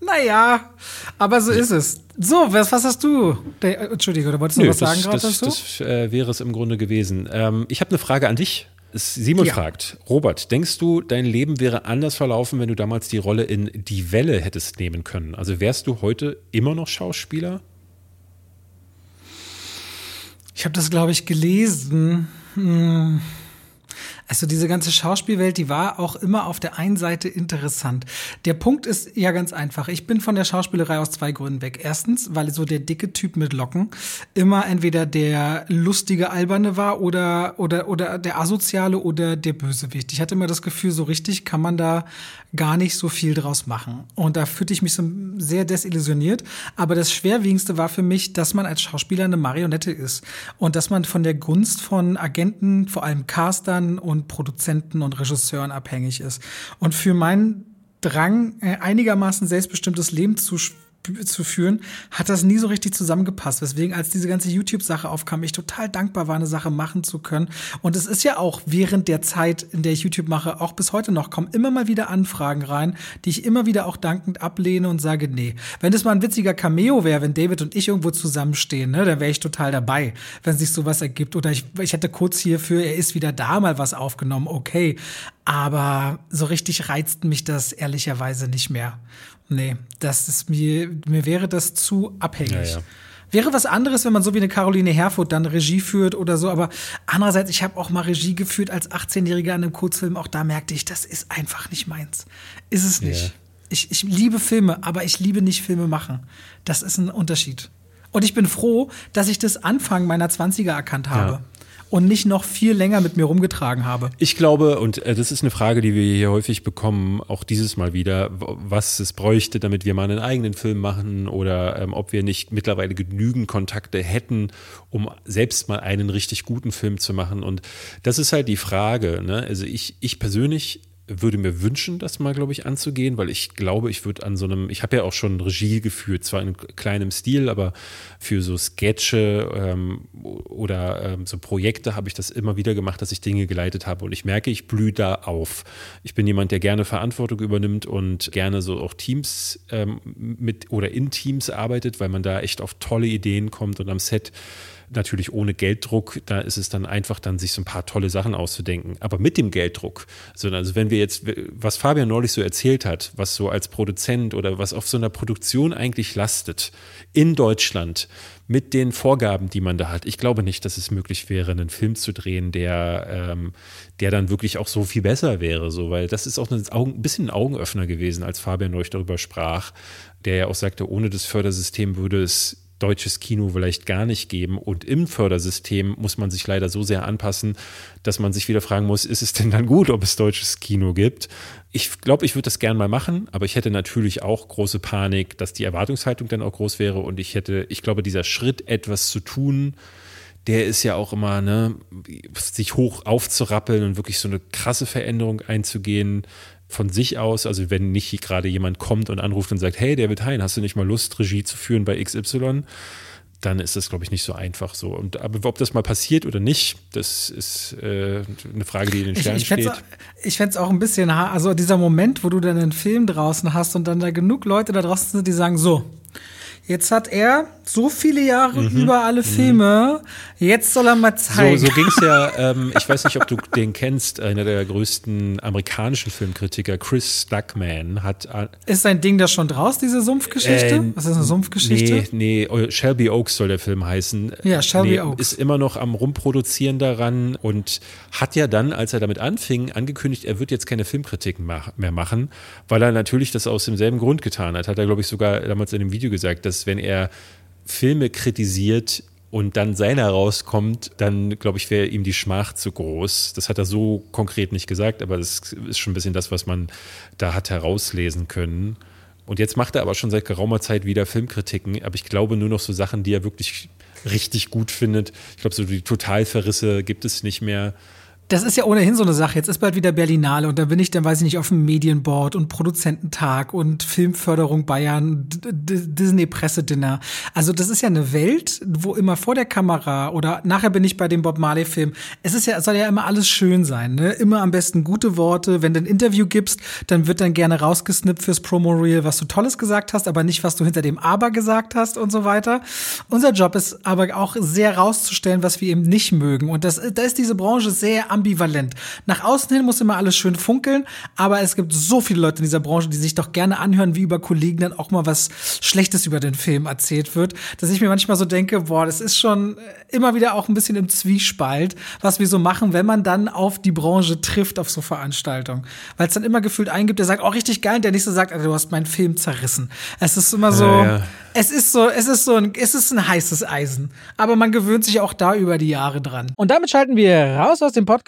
naja, aber so ja. ist es. So, was, was hast du? Der, Entschuldige, oder wolltest du Nö, was sagen gerade dazu? Das äh, wäre es im Grunde gewesen. Ähm, ich habe eine Frage an dich. Simon ja. fragt, Robert, denkst du, dein Leben wäre anders verlaufen, wenn du damals die Rolle in Die Welle hättest nehmen können? Also wärst du heute immer noch Schauspieler? Ich habe das, glaube ich, gelesen. Hm. Also diese ganze Schauspielwelt, die war auch immer auf der einen Seite interessant. Der Punkt ist ja ganz einfach. Ich bin von der Schauspielerei aus zwei Gründen weg. Erstens, weil so der dicke Typ mit Locken immer entweder der lustige Alberne war oder, oder, oder der Asoziale oder der Bösewicht. Ich hatte immer das Gefühl, so richtig kann man da gar nicht so viel draus machen. Und da fühlte ich mich so sehr desillusioniert. Aber das Schwerwiegendste war für mich, dass man als Schauspieler eine Marionette ist und dass man von der Gunst von Agenten, vor allem Castern und und Produzenten und Regisseuren abhängig ist. Und für meinen Drang, äh, einigermaßen selbstbestimmtes Leben zu zu führen, hat das nie so richtig zusammengepasst. Weswegen, als diese ganze YouTube-Sache aufkam, ich total dankbar war, eine Sache machen zu können. Und es ist ja auch während der Zeit, in der ich YouTube mache, auch bis heute noch, kommen immer mal wieder Anfragen rein, die ich immer wieder auch dankend ablehne und sage, nee. Wenn das mal ein witziger Cameo wäre, wenn David und ich irgendwo zusammenstehen, ne, dann wäre ich total dabei, wenn sich sowas ergibt. Oder ich, ich hätte kurz hierfür, er ist wieder da mal was aufgenommen, okay. Aber so richtig reizt mich das ehrlicherweise nicht mehr. Nee, das ist mir, mir wäre das zu abhängig. Ja, ja. Wäre was anderes, wenn man so wie eine Caroline Herfurth dann Regie führt oder so, aber andererseits, ich habe auch mal Regie geführt als 18-Jähriger an einem Kurzfilm, auch da merkte ich, das ist einfach nicht meins. Ist es nicht. Yeah. Ich, ich liebe Filme, aber ich liebe nicht Filme machen. Das ist ein Unterschied. Und ich bin froh, dass ich das Anfang meiner 20er erkannt habe. Und nicht noch viel länger mit mir rumgetragen habe. Ich glaube, und äh, das ist eine Frage, die wir hier häufig bekommen, auch dieses Mal wieder, was es bräuchte, damit wir mal einen eigenen Film machen oder ähm, ob wir nicht mittlerweile genügend Kontakte hätten, um selbst mal einen richtig guten Film zu machen. Und das ist halt die Frage. Ne? Also ich, ich persönlich würde mir wünschen, das mal, glaube ich, anzugehen, weil ich glaube, ich würde an so einem, ich habe ja auch schon Regie geführt, zwar in kleinem Stil, aber für so Sketche ähm, oder ähm, so Projekte habe ich das immer wieder gemacht, dass ich Dinge geleitet habe und ich merke, ich blühe da auf. Ich bin jemand, der gerne Verantwortung übernimmt und gerne so auch Teams ähm, mit oder in Teams arbeitet, weil man da echt auf tolle Ideen kommt und am Set natürlich ohne Gelddruck, da ist es dann einfach dann sich so ein paar tolle Sachen auszudenken. Aber mit dem Gelddruck, sondern also wenn wir jetzt, was Fabian neulich so erzählt hat, was so als Produzent oder was auf so einer Produktion eigentlich lastet in Deutschland mit den Vorgaben, die man da hat. Ich glaube nicht, dass es möglich wäre, einen Film zu drehen, der, ähm, der dann wirklich auch so viel besser wäre, so, weil das ist auch ein, ein bisschen ein Augenöffner gewesen, als Fabian neulich darüber sprach, der ja auch sagte, ohne das Fördersystem würde es deutsches Kino vielleicht gar nicht geben. Und im Fördersystem muss man sich leider so sehr anpassen, dass man sich wieder fragen muss, ist es denn dann gut, ob es deutsches Kino gibt? Ich glaube, ich würde das gern mal machen, aber ich hätte natürlich auch große Panik, dass die Erwartungshaltung dann auch groß wäre. Und ich hätte, ich glaube, dieser Schritt, etwas zu tun, der ist ja auch immer, ne, sich hoch aufzurappeln und wirklich so eine krasse Veränderung einzugehen, von sich aus, also wenn nicht gerade jemand kommt und anruft und sagt, hey David Hein, hast du nicht mal Lust, Regie zu führen bei XY? Dann ist das, glaube ich, nicht so einfach so. Und aber ob das mal passiert oder nicht, das ist äh, eine Frage, die in den Sternen ich, ich steht. Ich fände es auch ein bisschen, also dieser Moment, wo du dann einen Film draußen hast und dann da genug Leute da draußen sind, die sagen, so, Jetzt hat er so viele Jahre mhm. über alle mhm. Filme. Jetzt soll er mal zeigen. So, so ging es ja. Ähm, ich weiß nicht, ob du den kennst. Einer der größten amerikanischen Filmkritiker, Chris Duckman, hat. Ist sein Ding da schon draus, diese Sumpfgeschichte? Äh, Was ist eine Sumpfgeschichte? Nee, nee, Shelby Oaks soll der Film heißen. Ja, Shelby nee, Oaks. Ist immer noch am Rumproduzieren daran und hat ja dann, als er damit anfing, angekündigt, er wird jetzt keine Filmkritiken mehr machen, weil er natürlich das aus demselben Grund getan hat. Hat er, glaube ich, sogar damals in dem Video gesagt, dass wenn er Filme kritisiert und dann seiner rauskommt, dann glaube ich, wäre ihm die Schmach zu groß. Das hat er so konkret nicht gesagt, aber das ist schon ein bisschen das, was man da hat herauslesen können. Und jetzt macht er aber schon seit geraumer Zeit wieder Filmkritiken, aber ich glaube nur noch so Sachen, die er wirklich richtig gut findet. Ich glaube, so die Totalverrisse gibt es nicht mehr. Das ist ja ohnehin so eine Sache. Jetzt ist bald wieder Berlinale und da bin ich dann, weiß ich nicht, auf dem Medienboard und Produzententag und Filmförderung Bayern, Disney-Pressedinner. Also das ist ja eine Welt, wo immer vor der Kamera oder nachher bin ich bei dem Bob Marley-Film. Es ist ja, soll ja immer alles schön sein, ne? Immer am besten gute Worte. Wenn du ein Interview gibst, dann wird dann gerne rausgesnippt fürs Promo-Reel, was du Tolles gesagt hast, aber nicht, was du hinter dem Aber gesagt hast und so weiter. Unser Job ist aber auch sehr rauszustellen, was wir eben nicht mögen. Und das, da ist diese Branche sehr ambivalent. Nach außen hin muss immer alles schön funkeln, aber es gibt so viele Leute in dieser Branche, die sich doch gerne anhören, wie über Kollegen dann auch mal was Schlechtes über den Film erzählt wird, dass ich mir manchmal so denke, boah, das ist schon immer wieder auch ein bisschen im Zwiespalt, was wir so machen, wenn man dann auf die Branche trifft auf so Veranstaltungen. Weil es dann immer gefühlt eingibt, der sagt, oh, richtig geil, und der so sagt, du hast meinen Film zerrissen. Es ist immer so, ja, ja. es ist so, es ist so ein, es ist ein heißes Eisen. Aber man gewöhnt sich auch da über die Jahre dran. Und damit schalten wir raus aus dem Podcast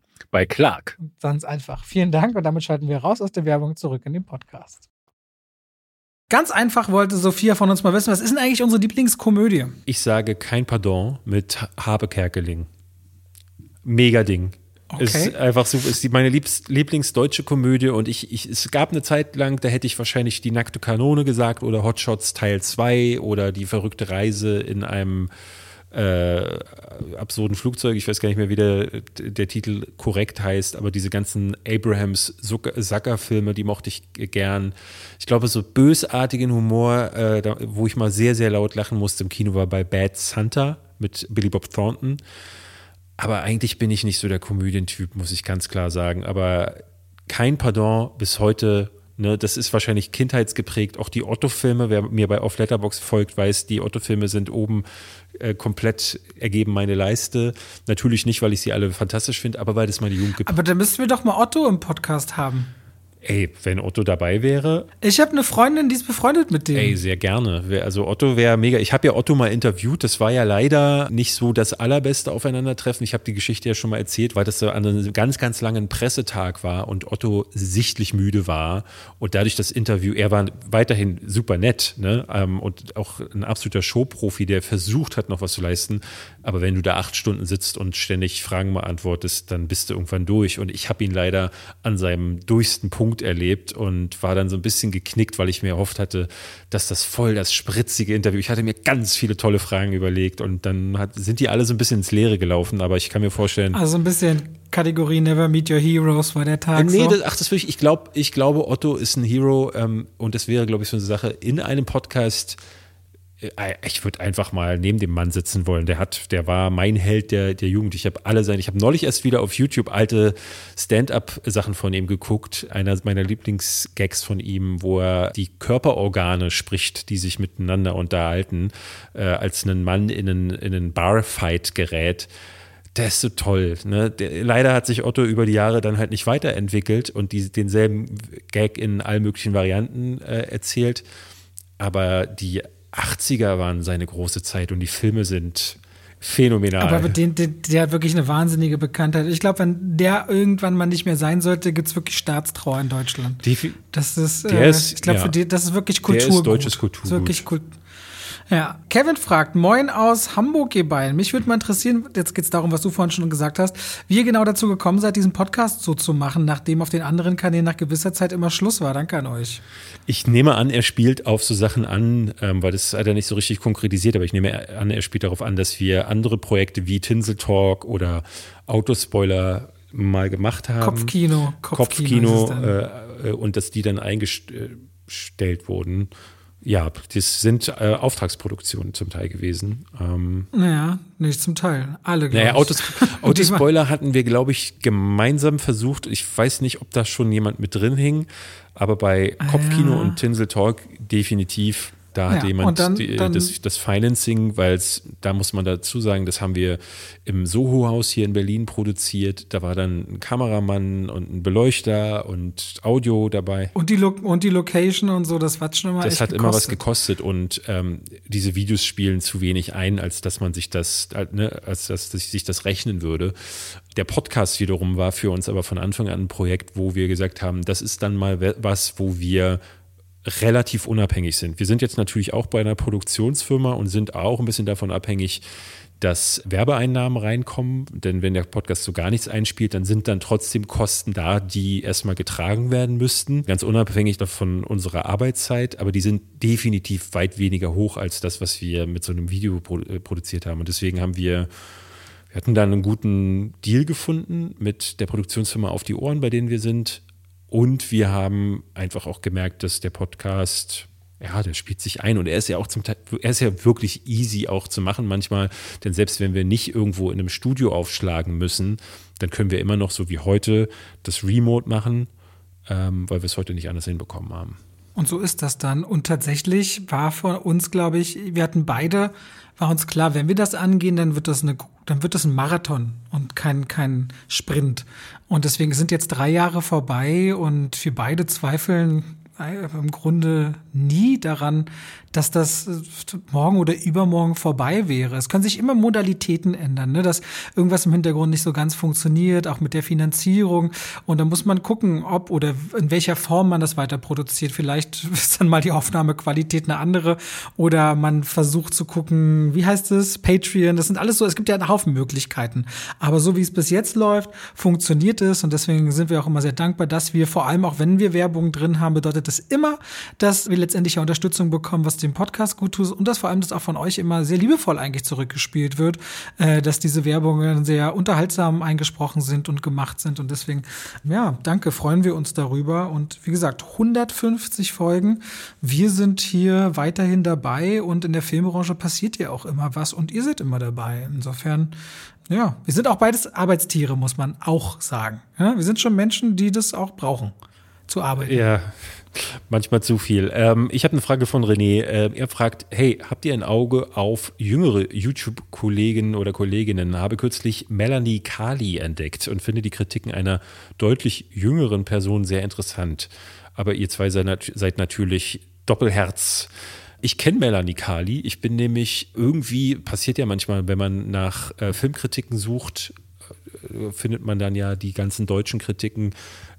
Bei Clark. Ganz einfach. Vielen Dank und damit schalten wir raus aus der Werbung zurück in den Podcast. Ganz einfach wollte Sophia von uns mal wissen, was ist denn eigentlich unsere Lieblingskomödie? Ich sage kein Pardon mit Habe Kerkeling. Mega Ding. Okay. Ist einfach so, ist die, meine Liebst, Lieblingsdeutsche Komödie und ich, ich, es gab eine Zeit lang, da hätte ich wahrscheinlich die nackte Kanone gesagt oder Hotshots Teil 2 oder die verrückte Reise in einem äh, absurden Flugzeug. Ich weiß gar nicht mehr, wie der, der Titel korrekt heißt, aber diese ganzen Abrahams Zucker-Filme, die mochte ich gern. Ich glaube, so bösartigen Humor, äh, da, wo ich mal sehr, sehr laut lachen musste im Kino, war bei Bad Santa mit Billy Bob Thornton. Aber eigentlich bin ich nicht so der Komödientyp, muss ich ganz klar sagen. Aber kein Pardon bis heute Ne, das ist wahrscheinlich kindheitsgeprägt. Auch die Otto-Filme, wer mir bei Off Letterbox folgt, weiß, die Otto-Filme sind oben äh, komplett ergeben meine Leiste. Natürlich nicht, weil ich sie alle fantastisch finde, aber weil das meine Jugend gibt. Aber da müssten wir doch mal Otto im Podcast haben. Ey, wenn Otto dabei wäre. Ich habe eine Freundin, die ist befreundet mit dem. Ey, sehr gerne. Also Otto wäre mega. Ich habe ja Otto mal interviewt. Das war ja leider nicht so das allerbeste Aufeinandertreffen. Ich habe die Geschichte ja schon mal erzählt, weil das so an einem ganz, ganz langen Pressetag war und Otto sichtlich müde war. Und dadurch das Interview, er war weiterhin super nett ne? Ähm, und auch ein absoluter Showprofi, der versucht hat, noch was zu leisten. Aber wenn du da acht Stunden sitzt und ständig Fragen beantwortest, dann bist du irgendwann durch. Und ich habe ihn leider an seinem durchsten Punkt Punkt erlebt und war dann so ein bisschen geknickt, weil ich mir erhofft hatte, dass das voll das spritzige Interview. Ich hatte mir ganz viele tolle Fragen überlegt und dann hat, sind die alle so ein bisschen ins Leere gelaufen, aber ich kann mir vorstellen. Also ein bisschen Kategorie Never Meet Your Heroes war der Tag. Nee, so. das, ach, das will ich, ich glaube, ich glaube, Otto ist ein Hero ähm, und das wäre, glaube ich, so eine Sache in einem Podcast ich würde einfach mal neben dem Mann sitzen wollen. Der hat, der war mein Held der, der Jugend. Ich habe alle seine, ich habe neulich erst wieder auf YouTube alte Stand-up-Sachen von ihm geguckt. Einer meiner Lieblingsgags von ihm, wo er die Körperorgane spricht, die sich miteinander unterhalten, äh, als ein Mann in einen, in einen Barfight gerät. Der ist so toll. Ne? Der, leider hat sich Otto über die Jahre dann halt nicht weiterentwickelt und die, denselben Gag in allen möglichen Varianten äh, erzählt. Aber die 80er waren seine große Zeit und die Filme sind phänomenal. Aber den, den, der hat wirklich eine wahnsinnige Bekanntheit. Ich glaube, wenn der irgendwann mal nicht mehr sein sollte, gibt es wirklich Staatstrauer in Deutschland. Die, das ist, äh, ist ich glaube, ja, das ist wirklich Kultur. Der ist deutsches Kultur. Wirklich Kultur. Ja, Kevin fragt, moin aus Hamburg, ihr beiden. Mich würde mal interessieren, jetzt geht es darum, was du vorhin schon gesagt hast, wie ihr genau dazu gekommen seid, diesen Podcast so zu machen, nachdem auf den anderen Kanälen nach gewisser Zeit immer Schluss war. Danke an euch. Ich nehme an, er spielt auf so Sachen an, ähm, weil das hat er nicht so richtig konkretisiert, aber ich nehme an, er spielt darauf an, dass wir andere Projekte wie Tinsel Talk oder Autospoiler mal gemacht haben. Kopfkino. Kopfkino, Kopfkino äh, äh, und dass die dann eingestellt wurden Ja, das sind äh, Auftragsproduktionen zum Teil gewesen. Ähm, naja, nicht zum Teil. Alle, Naja, Autos, Autospoiler hatten wir, glaube ich, gemeinsam versucht. Ich weiß nicht, ob da schon jemand mit drin hing, aber bei Kopfkino ja. und Tinsel Talk definitiv da ja, hat jemand dann, die, dann, das, das, Financing, weil da muss man dazu sagen, das haben wir im Soho-Haus hier in Berlin produziert. Da war dann ein Kameramann und ein Beleuchter und Audio dabei. Und die, Lo und die Location und so, das war schon immer Das hat gekostet. immer was gekostet und ähm, diese Videos spielen zu wenig ein, als dass man sich das, äh, ne, als dass sich das rechnen würde. Der Podcast wiederum war für uns aber von Anfang an ein Projekt, wo wir gesagt haben, das ist dann mal was, wo wir relativ unabhängig sind. Wir sind jetzt natürlich auch bei einer Produktionsfirma und sind auch ein bisschen davon abhängig, dass Werbeeinnahmen reinkommen. Denn wenn der Podcast so gar nichts einspielt, dann sind dann trotzdem Kosten da, die erstmal getragen werden müssten. Ganz unabhängig davon unserer Arbeitszeit, aber die sind definitiv weit weniger hoch als das, was wir mit so einem Video äh, produziert haben. Und deswegen haben wir wir hatten da einen guten Deal gefunden mit der Produktionsfirma auf die Ohren, bei denen wir sind, und wir haben einfach auch gemerkt, dass der Podcast, ja, der spielt sich ein und er ist ja auch zum Teil, er ist ja wirklich easy auch zu machen manchmal, denn selbst wenn wir nicht irgendwo in einem Studio aufschlagen müssen, dann können wir immer noch so wie heute das Remote machen, ähm, weil wir es heute nicht anders hinbekommen haben. Und so ist das dann. Und tatsächlich war von uns, glaube ich, wir hatten beide, war uns klar, wenn wir das angehen, dann wird das eine, dann wird das ein Marathon und kein, kein Sprint. Und deswegen sind jetzt drei Jahre vorbei und wir beide zweifeln im Grunde nie daran, dass das äh, morgen oder übermorgen vorbei wäre. Es können sich immer Modalitäten ändern, ne? dass irgendwas im Hintergrund nicht so ganz funktioniert, auch mit der Finanzierung. Und da muss man gucken, ob oder in welcher Form man das weiter produziert. Vielleicht ist dann mal die Aufnahmequalität eine andere oder man versucht zu gucken, wie heißt es, Patreon. Das sind alles so, es gibt ja einen Haufen Möglichkeiten. Aber so wie es bis jetzt läuft, funktioniert es und deswegen sind wir auch immer sehr dankbar, dass wir vor allem auch, wenn wir Werbung drin haben, bedeutet das immer, dass wir letztendlich ja Unterstützung bekommen, was dem Podcast gut tut und dass vor allem das auch von euch immer sehr liebevoll eigentlich zurückgespielt wird, äh, dass diese Werbungen sehr unterhaltsam eingesprochen sind und gemacht sind und deswegen, ja, danke, freuen wir uns darüber und wie gesagt, 150 Folgen. Wir sind hier weiterhin dabei und in der Filmbranche passiert ja auch immer was und ihr seid immer dabei. Insofern ja, wir sind auch beides Arbeitstiere, muss man auch sagen. Ja, wir sind schon Menschen, die das auch brauchen, zu arbeiten. Ja, Manchmal zu viel. Ähm, ich habe eine Frage von René. Äh, er fragt: Hey, habt ihr ein Auge auf jüngere YouTube-Kollegen oder Kolleginnen? Habe kürzlich Melanie Kali entdeckt und finde die Kritiken einer deutlich jüngeren Person sehr interessant. Aber ihr zwei seid, seid natürlich Doppelherz. Ich kenne Melanie Kali. Ich bin nämlich irgendwie, passiert ja manchmal, wenn man nach äh, Filmkritiken sucht, äh, findet man dann ja die ganzen deutschen Kritiken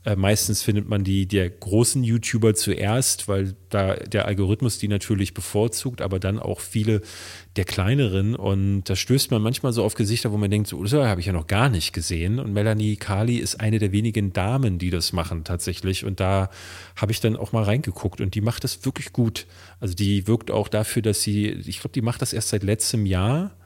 äh, meistens findet man die der großen YouTuber zuerst, weil da der Algorithmus die natürlich bevorzugt, aber dann auch viele der kleineren. Und da stößt man manchmal so auf Gesichter, wo man denkt, so, das habe ich ja noch gar nicht gesehen. Und Melanie Kali ist eine der wenigen Damen, die das machen tatsächlich. Und da habe ich dann auch mal reingeguckt und die macht das wirklich gut. Also die wirkt auch dafür, dass sie, ich glaube, die macht das erst seit letztem Jahr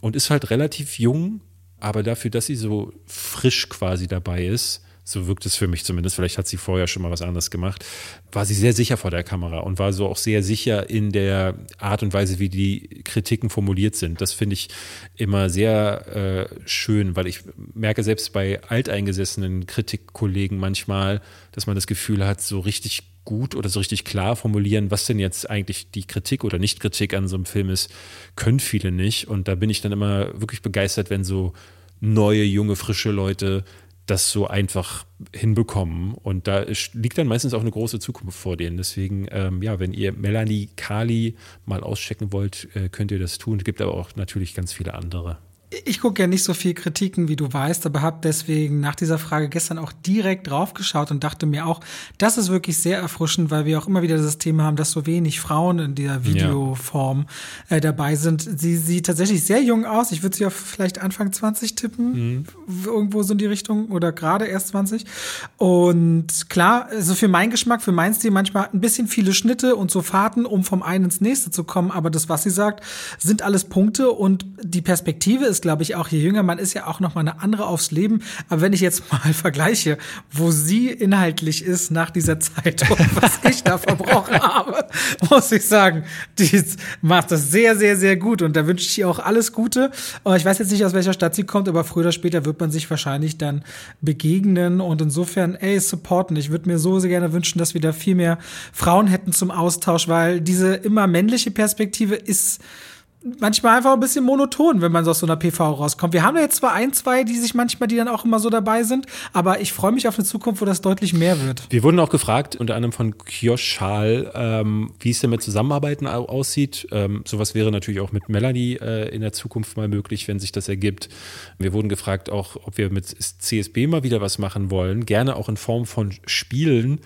und ist halt relativ jung, aber dafür, dass sie so frisch quasi dabei ist, so wirkt es für mich zumindest, vielleicht hat sie vorher schon mal was anderes gemacht, war sie sehr sicher vor der Kamera und war so auch sehr sicher in der Art und Weise, wie die Kritiken formuliert sind. Das finde ich immer sehr äh, schön, weil ich merke selbst bei alteingesessenen Kritikkollegen manchmal, dass man das Gefühl hat, so richtig gut oder so richtig klar formulieren, was denn jetzt eigentlich die Kritik oder Nicht-Kritik an so einem Film ist, können viele nicht. Und da bin ich dann immer wirklich begeistert, wenn so neue, junge, frische Leute das so einfach hinbekommen. Und da liegt dann meistens auch eine große Zukunft vor denen. Deswegen, ähm, ja, wenn ihr Melanie Kali mal auschecken wollt, äh, könnt ihr das tun. Es gibt aber auch natürlich ganz viele andere ich gucke ja nicht so viel Kritiken, wie du weißt, aber habe deswegen nach dieser Frage gestern auch direkt draufgeschaut und dachte mir auch, das ist wirklich sehr erfrischend, weil wir auch immer wieder das Thema haben, dass so wenig Frauen in dieser Videoform äh, dabei sind. Sie sieht tatsächlich sehr jung aus. Ich würde sie auf vielleicht Anfang 20 tippen, mhm. irgendwo so in die Richtung oder gerade erst 20. Und klar, also für meinen Geschmack, für mein Stil manchmal ein bisschen viele Schnitte und so Fahrten, um vom einen ins nächste zu kommen. Aber das, was sie sagt, sind alles Punkte und die Perspektive ist glaube ich, auch je jünger man ist, ja auch noch mal eine andere aufs Leben. Aber wenn ich jetzt mal vergleiche, wo sie inhaltlich ist nach dieser Zeit und was ich da verbrochen habe, muss ich sagen, die macht das sehr, sehr, sehr gut. Und da wünsche ich ihr auch alles Gute. Ich weiß jetzt nicht, aus welcher Stadt sie kommt, aber früher oder später wird man sich wahrscheinlich dann begegnen. Und insofern, ey, supporten. Ich würde mir so sehr gerne wünschen, dass wir da viel mehr Frauen hätten zum Austausch, weil diese immer männliche Perspektive ist manchmal einfach ein bisschen monoton, wenn man so aus so einer PV rauskommt. Wir haben ja jetzt zwar ein, zwei, die sich manchmal, die dann auch immer so dabei sind, aber ich freue mich auf eine Zukunft, wo das deutlich mehr wird. Wir wurden auch gefragt, unter anderem von Kioschal, ähm, wie es denn mit Zusammenarbeiten aussieht. Ähm, sowas wäre natürlich auch mit Melanie äh, in der Zukunft mal möglich, wenn sich das ergibt. Wir wurden gefragt auch, ob wir mit CSB mal wieder was machen wollen, gerne auch in Form von Spielen.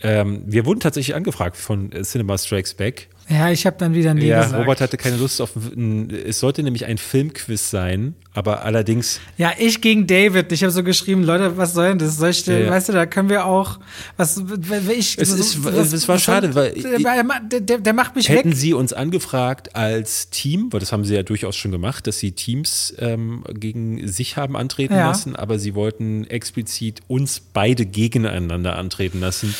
Ähm, wir wurden tatsächlich angefragt von Cinema Strikes Back. Ja, ich habe dann wieder nie ja, gesagt. Robert hatte keine Lust auf ein, es sollte nämlich ein Filmquiz sein, aber allerdings. Ja, ich gegen David. Ich habe so geschrieben, Leute, was soll denn das? Soll ich, ja, ja. weißt du, da können wir auch, was, ich, es, ist, was, es war schade, weil der, der, der, macht mich hätten weg. Sie uns angefragt als Team, weil das haben Sie ja durchaus schon gemacht, dass Sie Teams ähm, gegen sich haben antreten ja. lassen, aber Sie wollten explizit uns beide gegeneinander antreten lassen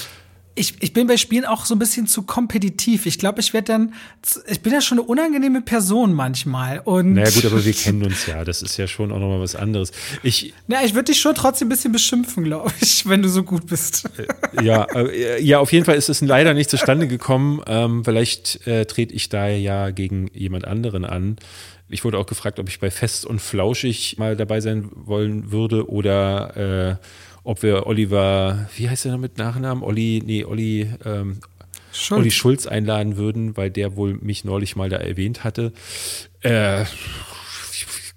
ich, ich bin bei Spielen auch so ein bisschen zu kompetitiv. Ich glaube, ich werde dann, ich bin ja schon eine unangenehme Person manchmal. Und naja gut, aber wir kennen uns ja. Das ist ja schon auch nochmal was anderes. Ich, ja, ich würde dich schon trotzdem ein bisschen beschimpfen, glaube ich, wenn du so gut bist. Äh, ja, äh, ja, auf jeden Fall ist es leider nicht zustande gekommen. Ähm, vielleicht äh, trete ich da ja gegen jemand anderen an. Ich wurde auch gefragt, ob ich bei Fest und Flauschig mal dabei sein wollen würde oder äh, ob wir Oliver, wie heißt er noch mit Nachnamen? Olli, nee, Olli, ähm, Schulz. Olli Schulz einladen würden, weil der wohl mich neulich mal da erwähnt hatte. Äh,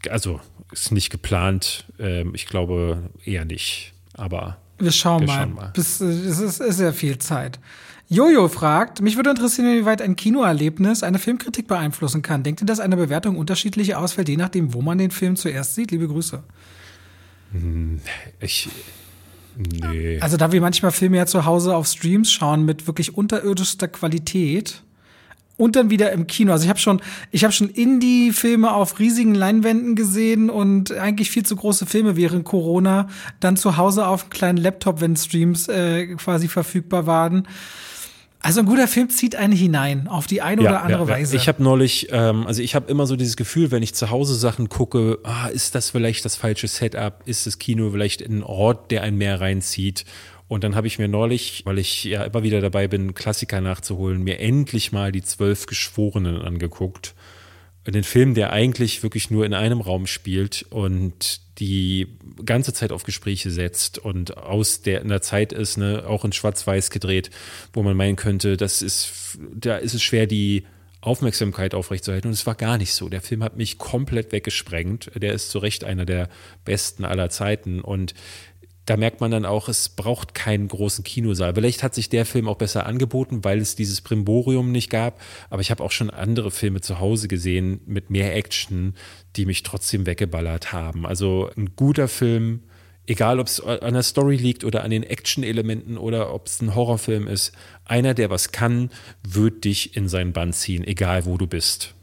also ist nicht geplant. Ähm, ich glaube eher nicht. Aber wir schauen, wir mal. schauen mal. Bis, es ist, ist ja viel Zeit. Jojo fragt, mich würde interessieren, inwieweit ein Kinoerlebnis eine Filmkritik beeinflussen kann. Denkt ihr, dass eine Bewertung unterschiedlich ausfällt, je nachdem, wo man den Film zuerst sieht? Liebe Grüße. Hm, ich, Nee. Also da wir manchmal Filme ja zu Hause auf Streams schauen mit wirklich unterirdischster Qualität und dann wieder im Kino. Also ich habe schon, ich habe schon Indie-Filme auf riesigen Leinwänden gesehen und eigentlich viel zu große Filme während Corona. Dann zu Hause auf einem kleinen Laptop, wenn Streams äh, quasi verfügbar waren. Also ein guter Film zieht einen hinein auf die eine ja, oder andere ja, Weise. Ich habe neulich, ähm, also ich habe immer so dieses Gefühl, wenn ich zu Hause Sachen gucke, ah, ist das vielleicht das falsche Setup? Ist das Kino vielleicht ein Ort, der einen mehr reinzieht? Und dann habe ich mir neulich, weil ich ja immer wieder dabei bin, Klassiker nachzuholen, mir endlich mal die zwölf Geschworenen angeguckt den Film, der eigentlich wirklich nur in einem Raum spielt und die ganze Zeit auf Gespräche setzt und aus der in der Zeit ist, ne, auch in Schwarz-Weiß gedreht, wo man meinen könnte, das ist, da ist es schwer, die Aufmerksamkeit aufrechtzuerhalten. Und es war gar nicht so. Der Film hat mich komplett weggesprengt. Der ist zu Recht einer der besten aller Zeiten. Und da merkt man dann auch, es braucht keinen großen Kinosaal. Vielleicht hat sich der Film auch besser angeboten, weil es dieses Primborium nicht gab. Aber ich habe auch schon andere Filme zu Hause gesehen mit mehr Action, die mich trotzdem weggeballert haben. Also ein guter Film, egal ob es an der Story liegt oder an den Action-Elementen oder ob es ein Horrorfilm ist, einer, der was kann, wird dich in seinen Bann ziehen, egal wo du bist.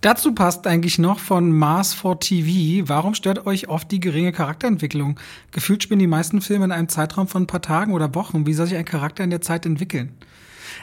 Dazu passt eigentlich noch von Mars for TV. Warum stört euch oft die geringe Charakterentwicklung? Gefühlt spielen die meisten Filme in einem Zeitraum von ein paar Tagen oder Wochen. Wie soll sich ein Charakter in der Zeit entwickeln?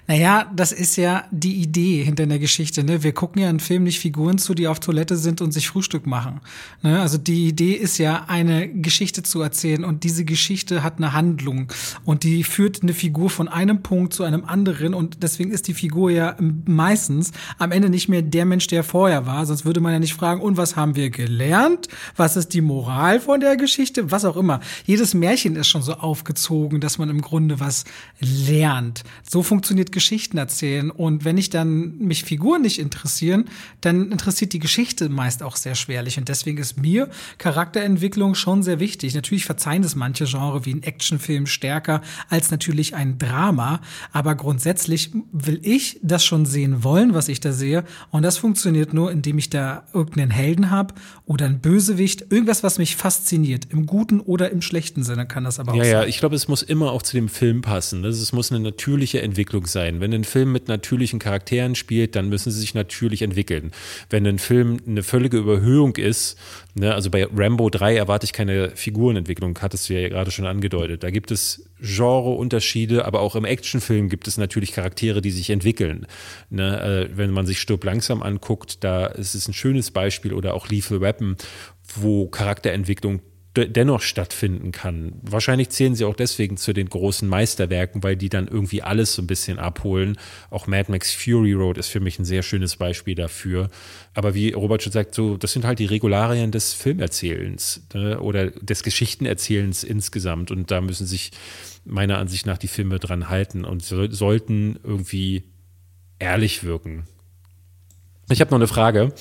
Naja, das ist ja die Idee hinter der Geschichte. Ne? Wir gucken ja in Filmen nicht Figuren zu, die auf Toilette sind und sich Frühstück machen. Ne? Also die Idee ist ja, eine Geschichte zu erzählen und diese Geschichte hat eine Handlung und die führt eine Figur von einem Punkt zu einem anderen und deswegen ist die Figur ja meistens am Ende nicht mehr der Mensch, der vorher war. Sonst würde man ja nicht fragen, und was haben wir gelernt? Was ist die Moral von der Geschichte? Was auch immer. Jedes Märchen ist schon so aufgezogen, dass man im Grunde was lernt. So funktioniert Geschichten erzählen. Und wenn ich dann mich Figuren nicht interessieren, dann interessiert die Geschichte meist auch sehr schwerlich. Und deswegen ist mir Charakterentwicklung schon sehr wichtig. Natürlich verzeihen es manche Genre wie ein Actionfilm stärker als natürlich ein Drama. Aber grundsätzlich will ich das schon sehen wollen, was ich da sehe. Und das funktioniert nur, indem ich da irgendeinen Helden habe oder einen Bösewicht. Irgendwas, was mich fasziniert. Im guten oder im schlechten Sinne kann das aber auch ja, sein. Ja, ich glaube, es muss immer auch zu dem Film passen. Es muss eine natürliche Entwicklung sein sein. Wenn ein Film mit natürlichen Charakteren spielt, dann müssen sie sich natürlich entwickeln. Wenn ein Film eine völlige Überhöhung ist, ne, also bei Rambo 3 erwarte ich keine Figurenentwicklung, hattest du ja gerade schon angedeutet. Da gibt es Genreunterschiede, aber auch im Actionfilm gibt es natürlich Charaktere, die sich entwickeln. Ne, äh, wenn man sich Stirb langsam anguckt, da ist es ein schönes Beispiel oder auch Lethal Weapon, wo Charakterentwicklung dennoch stattfinden kann. Wahrscheinlich zählen sie auch deswegen zu den großen Meisterwerken, weil die dann irgendwie alles so ein bisschen abholen. Auch Mad Max Fury Road ist für mich ein sehr schönes Beispiel dafür. Aber wie Robert schon sagt, so, das sind halt die Regularien des Filmerzählens ne? oder des Geschichtenerzählens insgesamt. Und da müssen sich meiner Ansicht nach die Filme dran halten und so, sollten irgendwie ehrlich wirken. Ich habe noch eine Frage.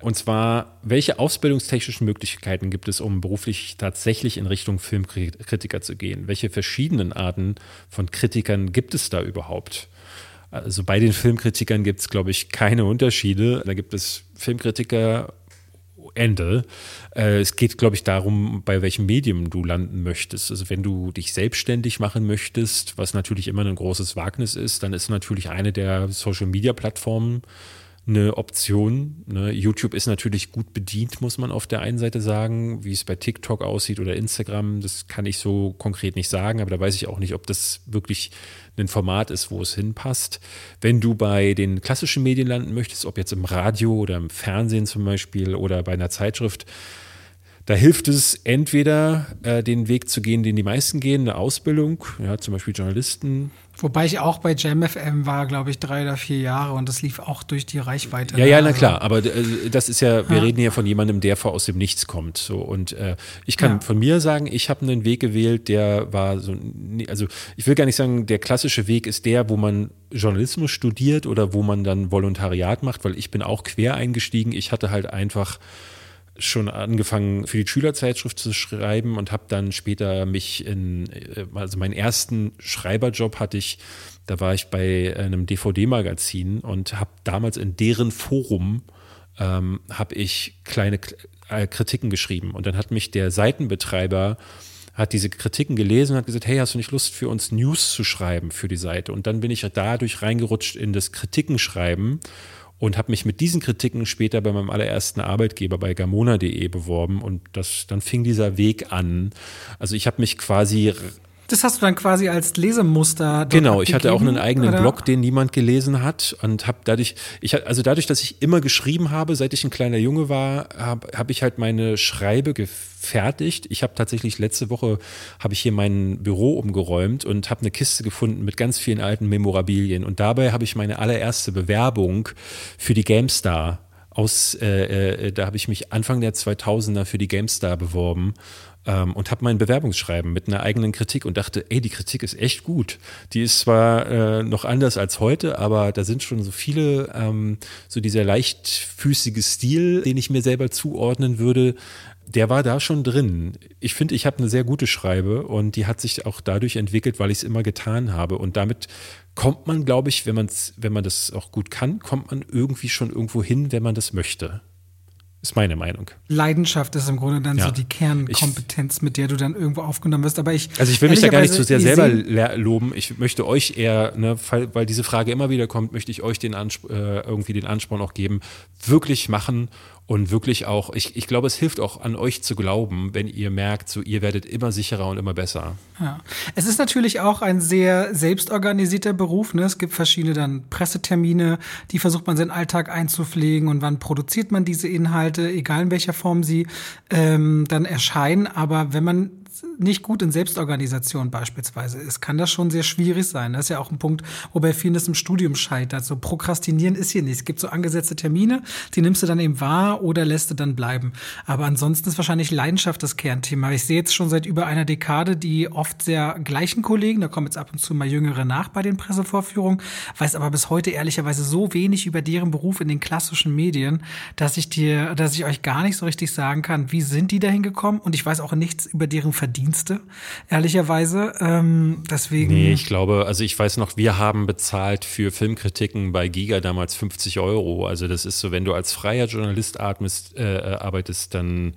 Und zwar, welche ausbildungstechnischen Möglichkeiten gibt es, um beruflich tatsächlich in Richtung Filmkritiker zu gehen? Welche verschiedenen Arten von Kritikern gibt es da überhaupt? Also bei den Filmkritikern gibt es, glaube ich, keine Unterschiede. Da gibt es Filmkritiker Ende. Äh, es geht, glaube ich, darum, bei welchem Medium du landen möchtest. Also wenn du dich selbstständig machen möchtest, was natürlich immer ein großes Wagnis ist, dann ist natürlich eine der Social-Media-Plattformen eine Option. Ne? YouTube ist natürlich gut bedient, muss man auf der einen Seite sagen. Wie es bei TikTok aussieht oder Instagram, das kann ich so konkret nicht sagen, aber da weiß ich auch nicht, ob das wirklich ein Format ist, wo es hinpasst. Wenn du bei den klassischen Medien landen möchtest, ob jetzt im Radio oder im Fernsehen zum Beispiel oder bei einer Zeitschrift, da hilft es entweder äh, den Weg zu gehen, den die meisten gehen, eine Ausbildung, ja, zum Beispiel Journalisten, Wobei ich auch bei JamFM war, glaube ich, drei oder vier Jahre und das lief auch durch die Reichweite. Ja, ja, na also klar, aber äh, das ist ja, wir ja. reden ja von jemandem, der vor aus dem Nichts kommt. So und äh, ich kann ja. von mir sagen, ich habe einen Weg gewählt, der war so, also ich will gar nicht sagen, der klassische Weg ist der, wo man Journalismus studiert oder wo man dann Volontariat macht, weil ich bin auch quer eingestiegen. Ich hatte halt einfach schon angefangen für die Schülerzeitschrift zu schreiben und habe dann später mich in, äh, also meinen ersten Schreiberjob hatte ich, da war ich bei einem DVD-Magazin und habe damals in deren Forum ähm, habe ich kleine äh, Kritiken geschrieben und dann hat mich der Seitenbetreiber hat diese Kritiken gelesen und hat gesagt, hey, hast du nicht Lust für uns News zu schreiben für die Seite? Und dann bin ich dadurch reingerutscht in das Kritikenschreiben und habe mich mit diesen Kritiken später bei meinem allerersten Arbeitgeber bei gamona.de beworben und das, dann fing dieser Weg an. Also ich habe mich quasi das hast du dann quasi als Lesemuster. Genau, ich hatte auch einen eigenen oder? Blog, den niemand gelesen hat und habe dadurch, ich also dadurch, dass ich immer geschrieben habe, seit ich ein kleiner Junge war, habe hab ich halt meine Schreibe gefertigt. Ich habe tatsächlich letzte Woche habe ich hier mein Büro umgeräumt und habe eine Kiste gefunden mit ganz vielen alten Memorabilien und dabei habe ich meine allererste Bewerbung für die GameStar aus, äh, äh, da habe ich mich Anfang der 2000er für die GameStar beworben ähm, und habe mein Bewerbungsschreiben mit einer eigenen Kritik und dachte, ey, die Kritik ist echt gut. Die ist zwar äh, noch anders als heute, aber da sind schon so viele, ähm, so dieser leichtfüßige Stil, den ich mir selber zuordnen würde, der war da schon drin. Ich finde, ich habe eine sehr gute Schreibe und die hat sich auch dadurch entwickelt, weil ich es immer getan habe. Und damit kommt man, glaube ich, wenn, man's, wenn man das auch gut kann, kommt man irgendwie schon irgendwo hin, wenn man das möchte. Ist meine Meinung. Leidenschaft ist im Grunde dann ja. so die Kernkompetenz, ich, mit der du dann irgendwo aufgenommen wirst. Aber ich. Also ich will mich da gar nicht so sehr selber loben. Ich möchte euch eher, ne, weil diese Frage immer wieder kommt, möchte ich euch den Anspr äh, irgendwie den Ansporn auch geben, wirklich machen und wirklich auch, ich, ich glaube, es hilft auch an euch zu glauben, wenn ihr merkt, so ihr werdet immer sicherer und immer besser. Ja. Es ist natürlich auch ein sehr selbstorganisierter Beruf. Ne? Es gibt verschiedene dann Pressetermine, die versucht man seinen Alltag einzupflegen und wann produziert man diese Inhalte, egal in welcher Form sie ähm, dann erscheinen. Aber wenn man nicht gut in Selbstorganisation beispielsweise ist, kann das schon sehr schwierig sein. Das ist ja auch ein Punkt, wo bei vielen das im Studium scheitert. So Prokrastinieren ist hier nicht. Es gibt so angesetzte Termine, die nimmst du dann eben wahr oder lässt du dann bleiben. Aber ansonsten ist wahrscheinlich Leidenschaft das Kernthema. Ich sehe jetzt schon seit über einer Dekade die oft sehr gleichen Kollegen, da kommen jetzt ab und zu mal Jüngere nach bei den Pressevorführungen, weiß aber bis heute ehrlicherweise so wenig über deren Beruf in den klassischen Medien, dass ich dir, dass ich euch gar nicht so richtig sagen kann, wie sind die dahin gekommen und ich weiß auch nichts über deren Verdienste, ehrlicherweise. Ähm, deswegen. Nee, ich glaube, also ich weiß noch, wir haben bezahlt für Filmkritiken bei Giga damals 50 Euro. Also das ist so, wenn du als freier Journalist atmest, äh, äh, arbeitest, dann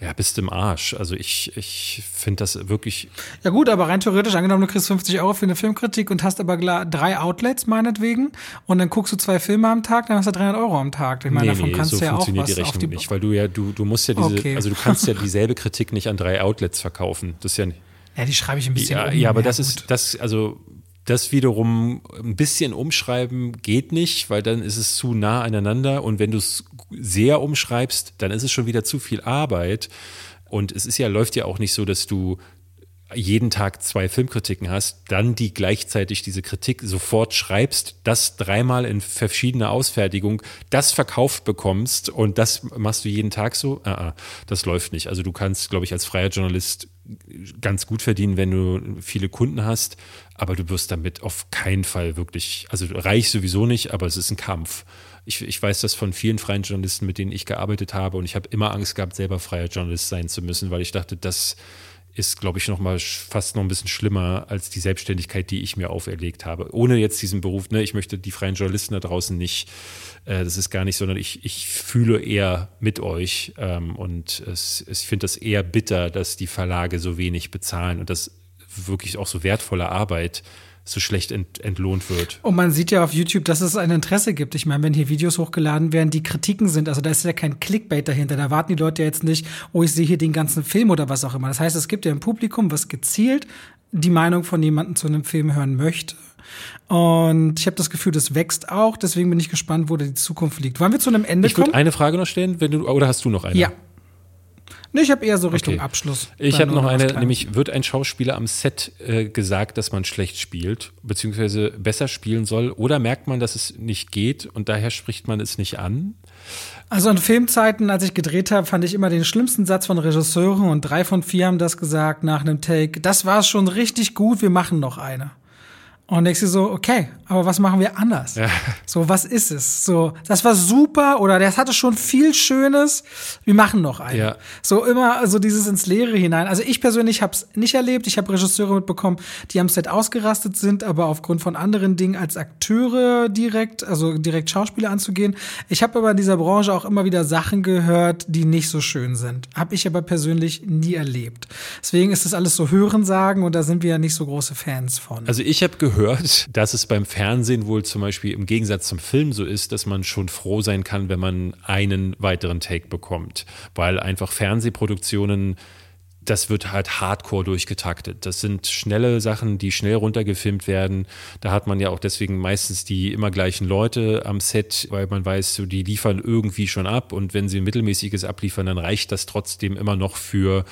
ja, bist im Arsch. Also ich, ich finde das wirklich. Ja gut, aber rein theoretisch angenommen, du kriegst 50 Euro für eine Filmkritik und hast aber drei Outlets meinetwegen und dann guckst du zwei Filme am Tag, dann hast du 300 Euro am Tag. Ich meine, nee, davon nee, kannst so du ja auch was die Rechnung die nicht, weil du ja, du, du musst ja diese, okay. also du kannst ja dieselbe Kritik nicht an drei Outlets verkaufen. Das ist ja nicht. Ja, die schreibe ich ein bisschen ja, um. Ja, aber das gut. ist, das, also das wiederum ein bisschen umschreiben geht nicht, weil dann ist es zu nah aneinander und wenn du es sehr umschreibst, dann ist es schon wieder zu viel Arbeit. Und es ist ja, läuft ja auch nicht so, dass du jeden Tag zwei Filmkritiken hast, dann die gleichzeitig diese Kritik sofort schreibst, das dreimal in verschiedener Ausfertigung, das verkauft bekommst und das machst du jeden Tag so, ah, ah, das läuft nicht. Also du kannst, glaube ich, als freier Journalist ganz gut verdienen, wenn du viele Kunden hast, aber du wirst damit auf keinen Fall wirklich, also reich sowieso nicht, aber es ist ein Kampf. Ich, ich weiß das von vielen freien Journalisten, mit denen ich gearbeitet habe und ich habe immer Angst gehabt, selber freier Journalist sein zu müssen, weil ich dachte, das ist, glaube ich, noch mal fast noch ein bisschen schlimmer als die Selbstständigkeit, die ich mir auferlegt habe. Ohne jetzt diesen Beruf, ne, ich möchte die freien Journalisten da draußen nicht, äh, das ist gar nicht, sondern ich, ich fühle eher mit euch ähm, und es, es, ich finde das eher bitter, dass die Verlage so wenig bezahlen und das wirklich auch so wertvolle Arbeit so schlecht ent, entlohnt wird. Und man sieht ja auf YouTube, dass es ein Interesse gibt. Ich meine, wenn hier Videos hochgeladen werden, die Kritiken sind, also da ist ja kein Clickbait dahinter. Da warten die Leute ja jetzt nicht, oh, ich sehe hier den ganzen Film oder was auch immer. Das heißt, es gibt ja ein Publikum, was gezielt die Meinung von jemandem zu einem Film hören möchte. Und ich habe das Gefühl, das wächst auch. Deswegen bin ich gespannt, wo da die Zukunft liegt. Wollen wir zu einem Ende ich kommen? Ich würde eine Frage noch stellen, wenn du, oder hast du noch eine? Ja. Nee, ich habe eher so Richtung okay. Abschluss. Ich habe noch eine, nämlich wird ein Schauspieler am Set äh, gesagt, dass man schlecht spielt, beziehungsweise besser spielen soll, oder merkt man, dass es nicht geht und daher spricht man es nicht an? Also in Filmzeiten, als ich gedreht habe, fand ich immer den schlimmsten Satz von Regisseuren und drei von vier haben das gesagt nach einem Take. Das war schon richtig gut, wir machen noch eine. Und denkst du so, okay, aber was machen wir anders? Ja. So, was ist es? So, das war super oder das hatte schon viel Schönes. Wir machen noch einen. Ja. So immer so dieses ins Leere hinein. Also ich persönlich habe es nicht erlebt. Ich habe Regisseure mitbekommen, die am Set ausgerastet sind, aber aufgrund von anderen Dingen als Akteure direkt, also direkt Schauspieler anzugehen. Ich habe aber in dieser Branche auch immer wieder Sachen gehört, die nicht so schön sind. Habe ich aber persönlich nie erlebt. Deswegen ist das alles so Hörensagen und da sind wir ja nicht so große Fans von. Also ich habe gehört, dass es beim Fernsehen wohl zum Beispiel im Gegensatz zum Film so ist, dass man schon froh sein kann, wenn man einen weiteren Take bekommt, weil einfach Fernsehproduktionen das wird halt hardcore durchgetaktet. Das sind schnelle Sachen, die schnell runtergefilmt werden. Da hat man ja auch deswegen meistens die immer gleichen Leute am Set, weil man weiß, so, die liefern irgendwie schon ab und wenn sie ein mittelmäßiges abliefern, dann reicht das trotzdem immer noch für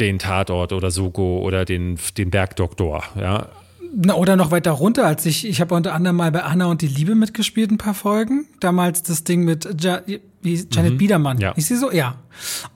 den Tatort oder Soko oder den, den Bergdoktor. Ja, na, oder noch weiter runter, als ich, ich habe unter anderem mal bei Anna und die Liebe mitgespielt, ein paar Folgen. Damals das Ding mit ja, wie Janet mhm. Biedermann. Ja. Ist sie so? Ja.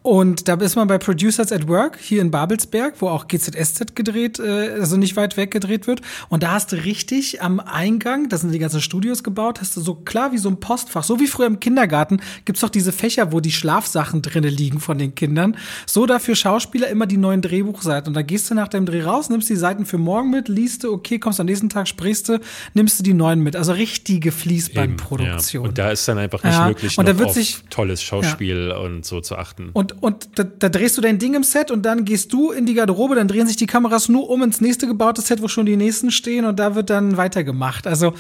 Und da ist man bei Producers at Work hier in Babelsberg, wo auch GZSZ gedreht, äh, also nicht weit weg gedreht wird. Und da hast du richtig am Eingang, da sind die ganzen Studios gebaut, hast du so klar wie so ein Postfach, so wie früher im Kindergarten, gibt's doch diese Fächer, wo die Schlafsachen drinnen liegen von den Kindern. So dafür Schauspieler immer die neuen Drehbuchseiten. Und da gehst du nach dem Dreh raus, nimmst die Seiten für morgen mit, liest du, okay, kommst am nächsten Tag, sprichst du, nimmst du die neuen mit. Also richtige Fließbandproduktion. Ja. Und da ist dann einfach nicht ja. möglich, und da wird sich tolles Schauspiel ja. und so zu achten. Und, und da, da, drehst du dein Ding im Set und dann gehst du in die Garderobe, dann drehen sich die Kameras nur um ins nächste gebaute Set, wo schon die nächsten stehen und da wird dann weitergemacht. Also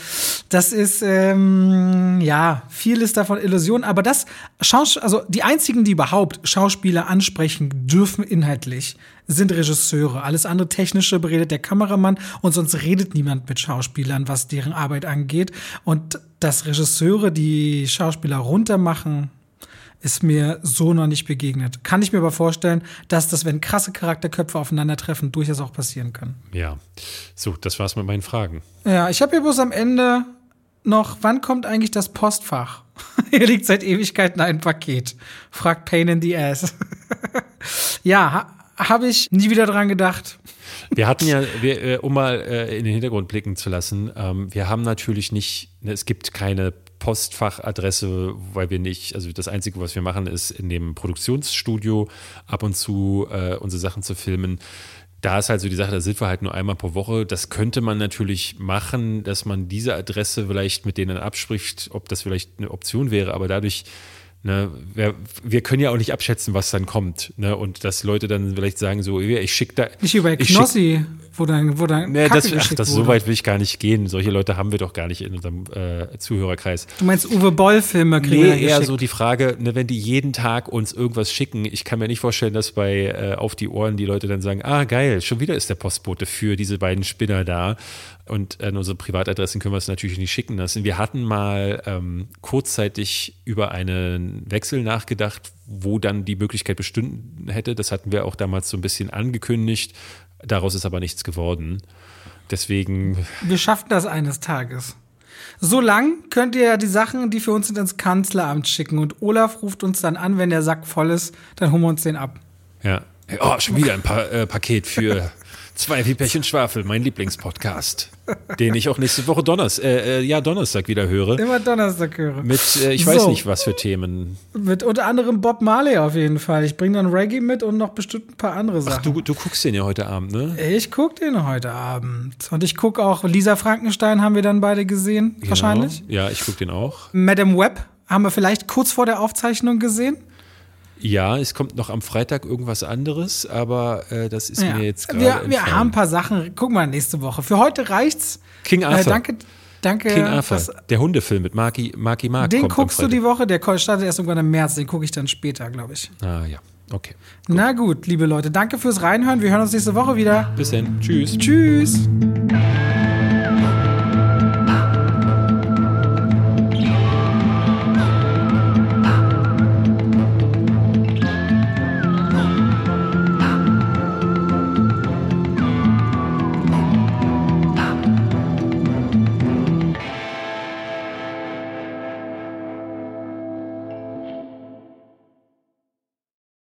das ist ähm, ja vieles davon Illusion, aber das Schaus also die einzigen, die überhaupt Schauspieler ansprechen dürfen inhaltlich, sind Regisseure. Alles andere technische beredet der Kameramann und sonst redet niemand mit Schauspielern, was deren Arbeit angeht. Und dass Regisseure die Schauspieler runtermachen, ist mir so noch nicht begegnet. Kann ich mir aber vorstellen, dass das, wenn krasse Charakterköpfe aufeinandertreffen, durchaus auch passieren kann. Ja, so, das war's mit meinen Fragen. Ja, ich habe hier bloß am Ende noch, wann kommt eigentlich das Postfach? Hier liegt seit Ewigkeiten ein Paket. Fragt Pain in the Ass. ja, ha, habe ich nie wieder dran gedacht. Wir hatten ja, wir, äh, um mal äh, in den Hintergrund blicken zu lassen, ähm, wir haben natürlich nicht, ne, es gibt keine Postfachadresse, weil wir nicht, also das Einzige, was wir machen, ist in dem Produktionsstudio ab und zu äh, unsere Sachen zu filmen. Da ist halt so die Sache, da sind wir halt nur einmal pro Woche. Das könnte man natürlich machen, dass man diese Adresse vielleicht mit denen abspricht, ob das vielleicht eine Option wäre, aber dadurch Ne, wir, wir, können ja auch nicht abschätzen, was dann kommt. Ne? Und dass Leute dann vielleicht sagen, so, ich schicke da. Nicht wie bei Knossi, wo dann, wo dann. Nee, das, ach, das so weit will ich gar nicht gehen. Solche Leute haben wir doch gar nicht in unserem äh, Zuhörerkreis. Du meinst Uwe Boll-Filme kriegen Nee, eher so die Frage, ne, wenn die jeden Tag uns irgendwas schicken, ich kann mir nicht vorstellen, dass bei äh, Auf die Ohren die Leute dann sagen, ah, geil, schon wieder ist der Postbote für diese beiden Spinner da. Und an unsere Privatadressen können wir es natürlich nicht schicken lassen. Wir hatten mal ähm, kurzzeitig über einen Wechsel nachgedacht, wo dann die Möglichkeit bestünden hätte. Das hatten wir auch damals so ein bisschen angekündigt. Daraus ist aber nichts geworden. Deswegen. Wir schaffen das eines Tages. So lang könnt ihr ja die Sachen, die für uns sind, ins Kanzleramt schicken. Und Olaf ruft uns dann an, wenn der Sack voll ist, dann holen wir uns den ab. Ja. Oh, schon wieder ein pa äh, Paket für Zwei wie Pech und Schwafel, mein Lieblingspodcast, den ich auch nächste Woche Donners, äh, äh, ja, Donnerstag wieder höre. Immer Donnerstag höre. Mit, äh, ich so. weiß nicht, was für Themen. Mit unter anderem Bob Marley auf jeden Fall. Ich bringe dann Reggae mit und noch bestimmt ein paar andere Sachen. Ach, du, du guckst den ja heute Abend, ne? Ich guck den heute Abend. Und ich gucke auch, Lisa Frankenstein haben wir dann beide gesehen, genau. wahrscheinlich. Ja, ich guck den auch. Madame Webb haben wir vielleicht kurz vor der Aufzeichnung gesehen. Ja, es kommt noch am Freitag irgendwas anderes, aber äh, das ist ja. mir jetzt gerade. Wir, wir haben ein paar Sachen. Guck mal nächste Woche. Für heute reicht's. King äh, Arthur. Äh, danke. Danke. King Arthur, das, der Hundefilm mit Marky, Marky Mark. Den guckst du die Woche, der startet erst irgendwann im März, den gucke ich dann später, glaube ich. Ah ja, okay. Gut. Na gut, liebe Leute, danke fürs Reinhören. Wir hören uns nächste Woche wieder. Bis dann. Tschüss. Tschüss.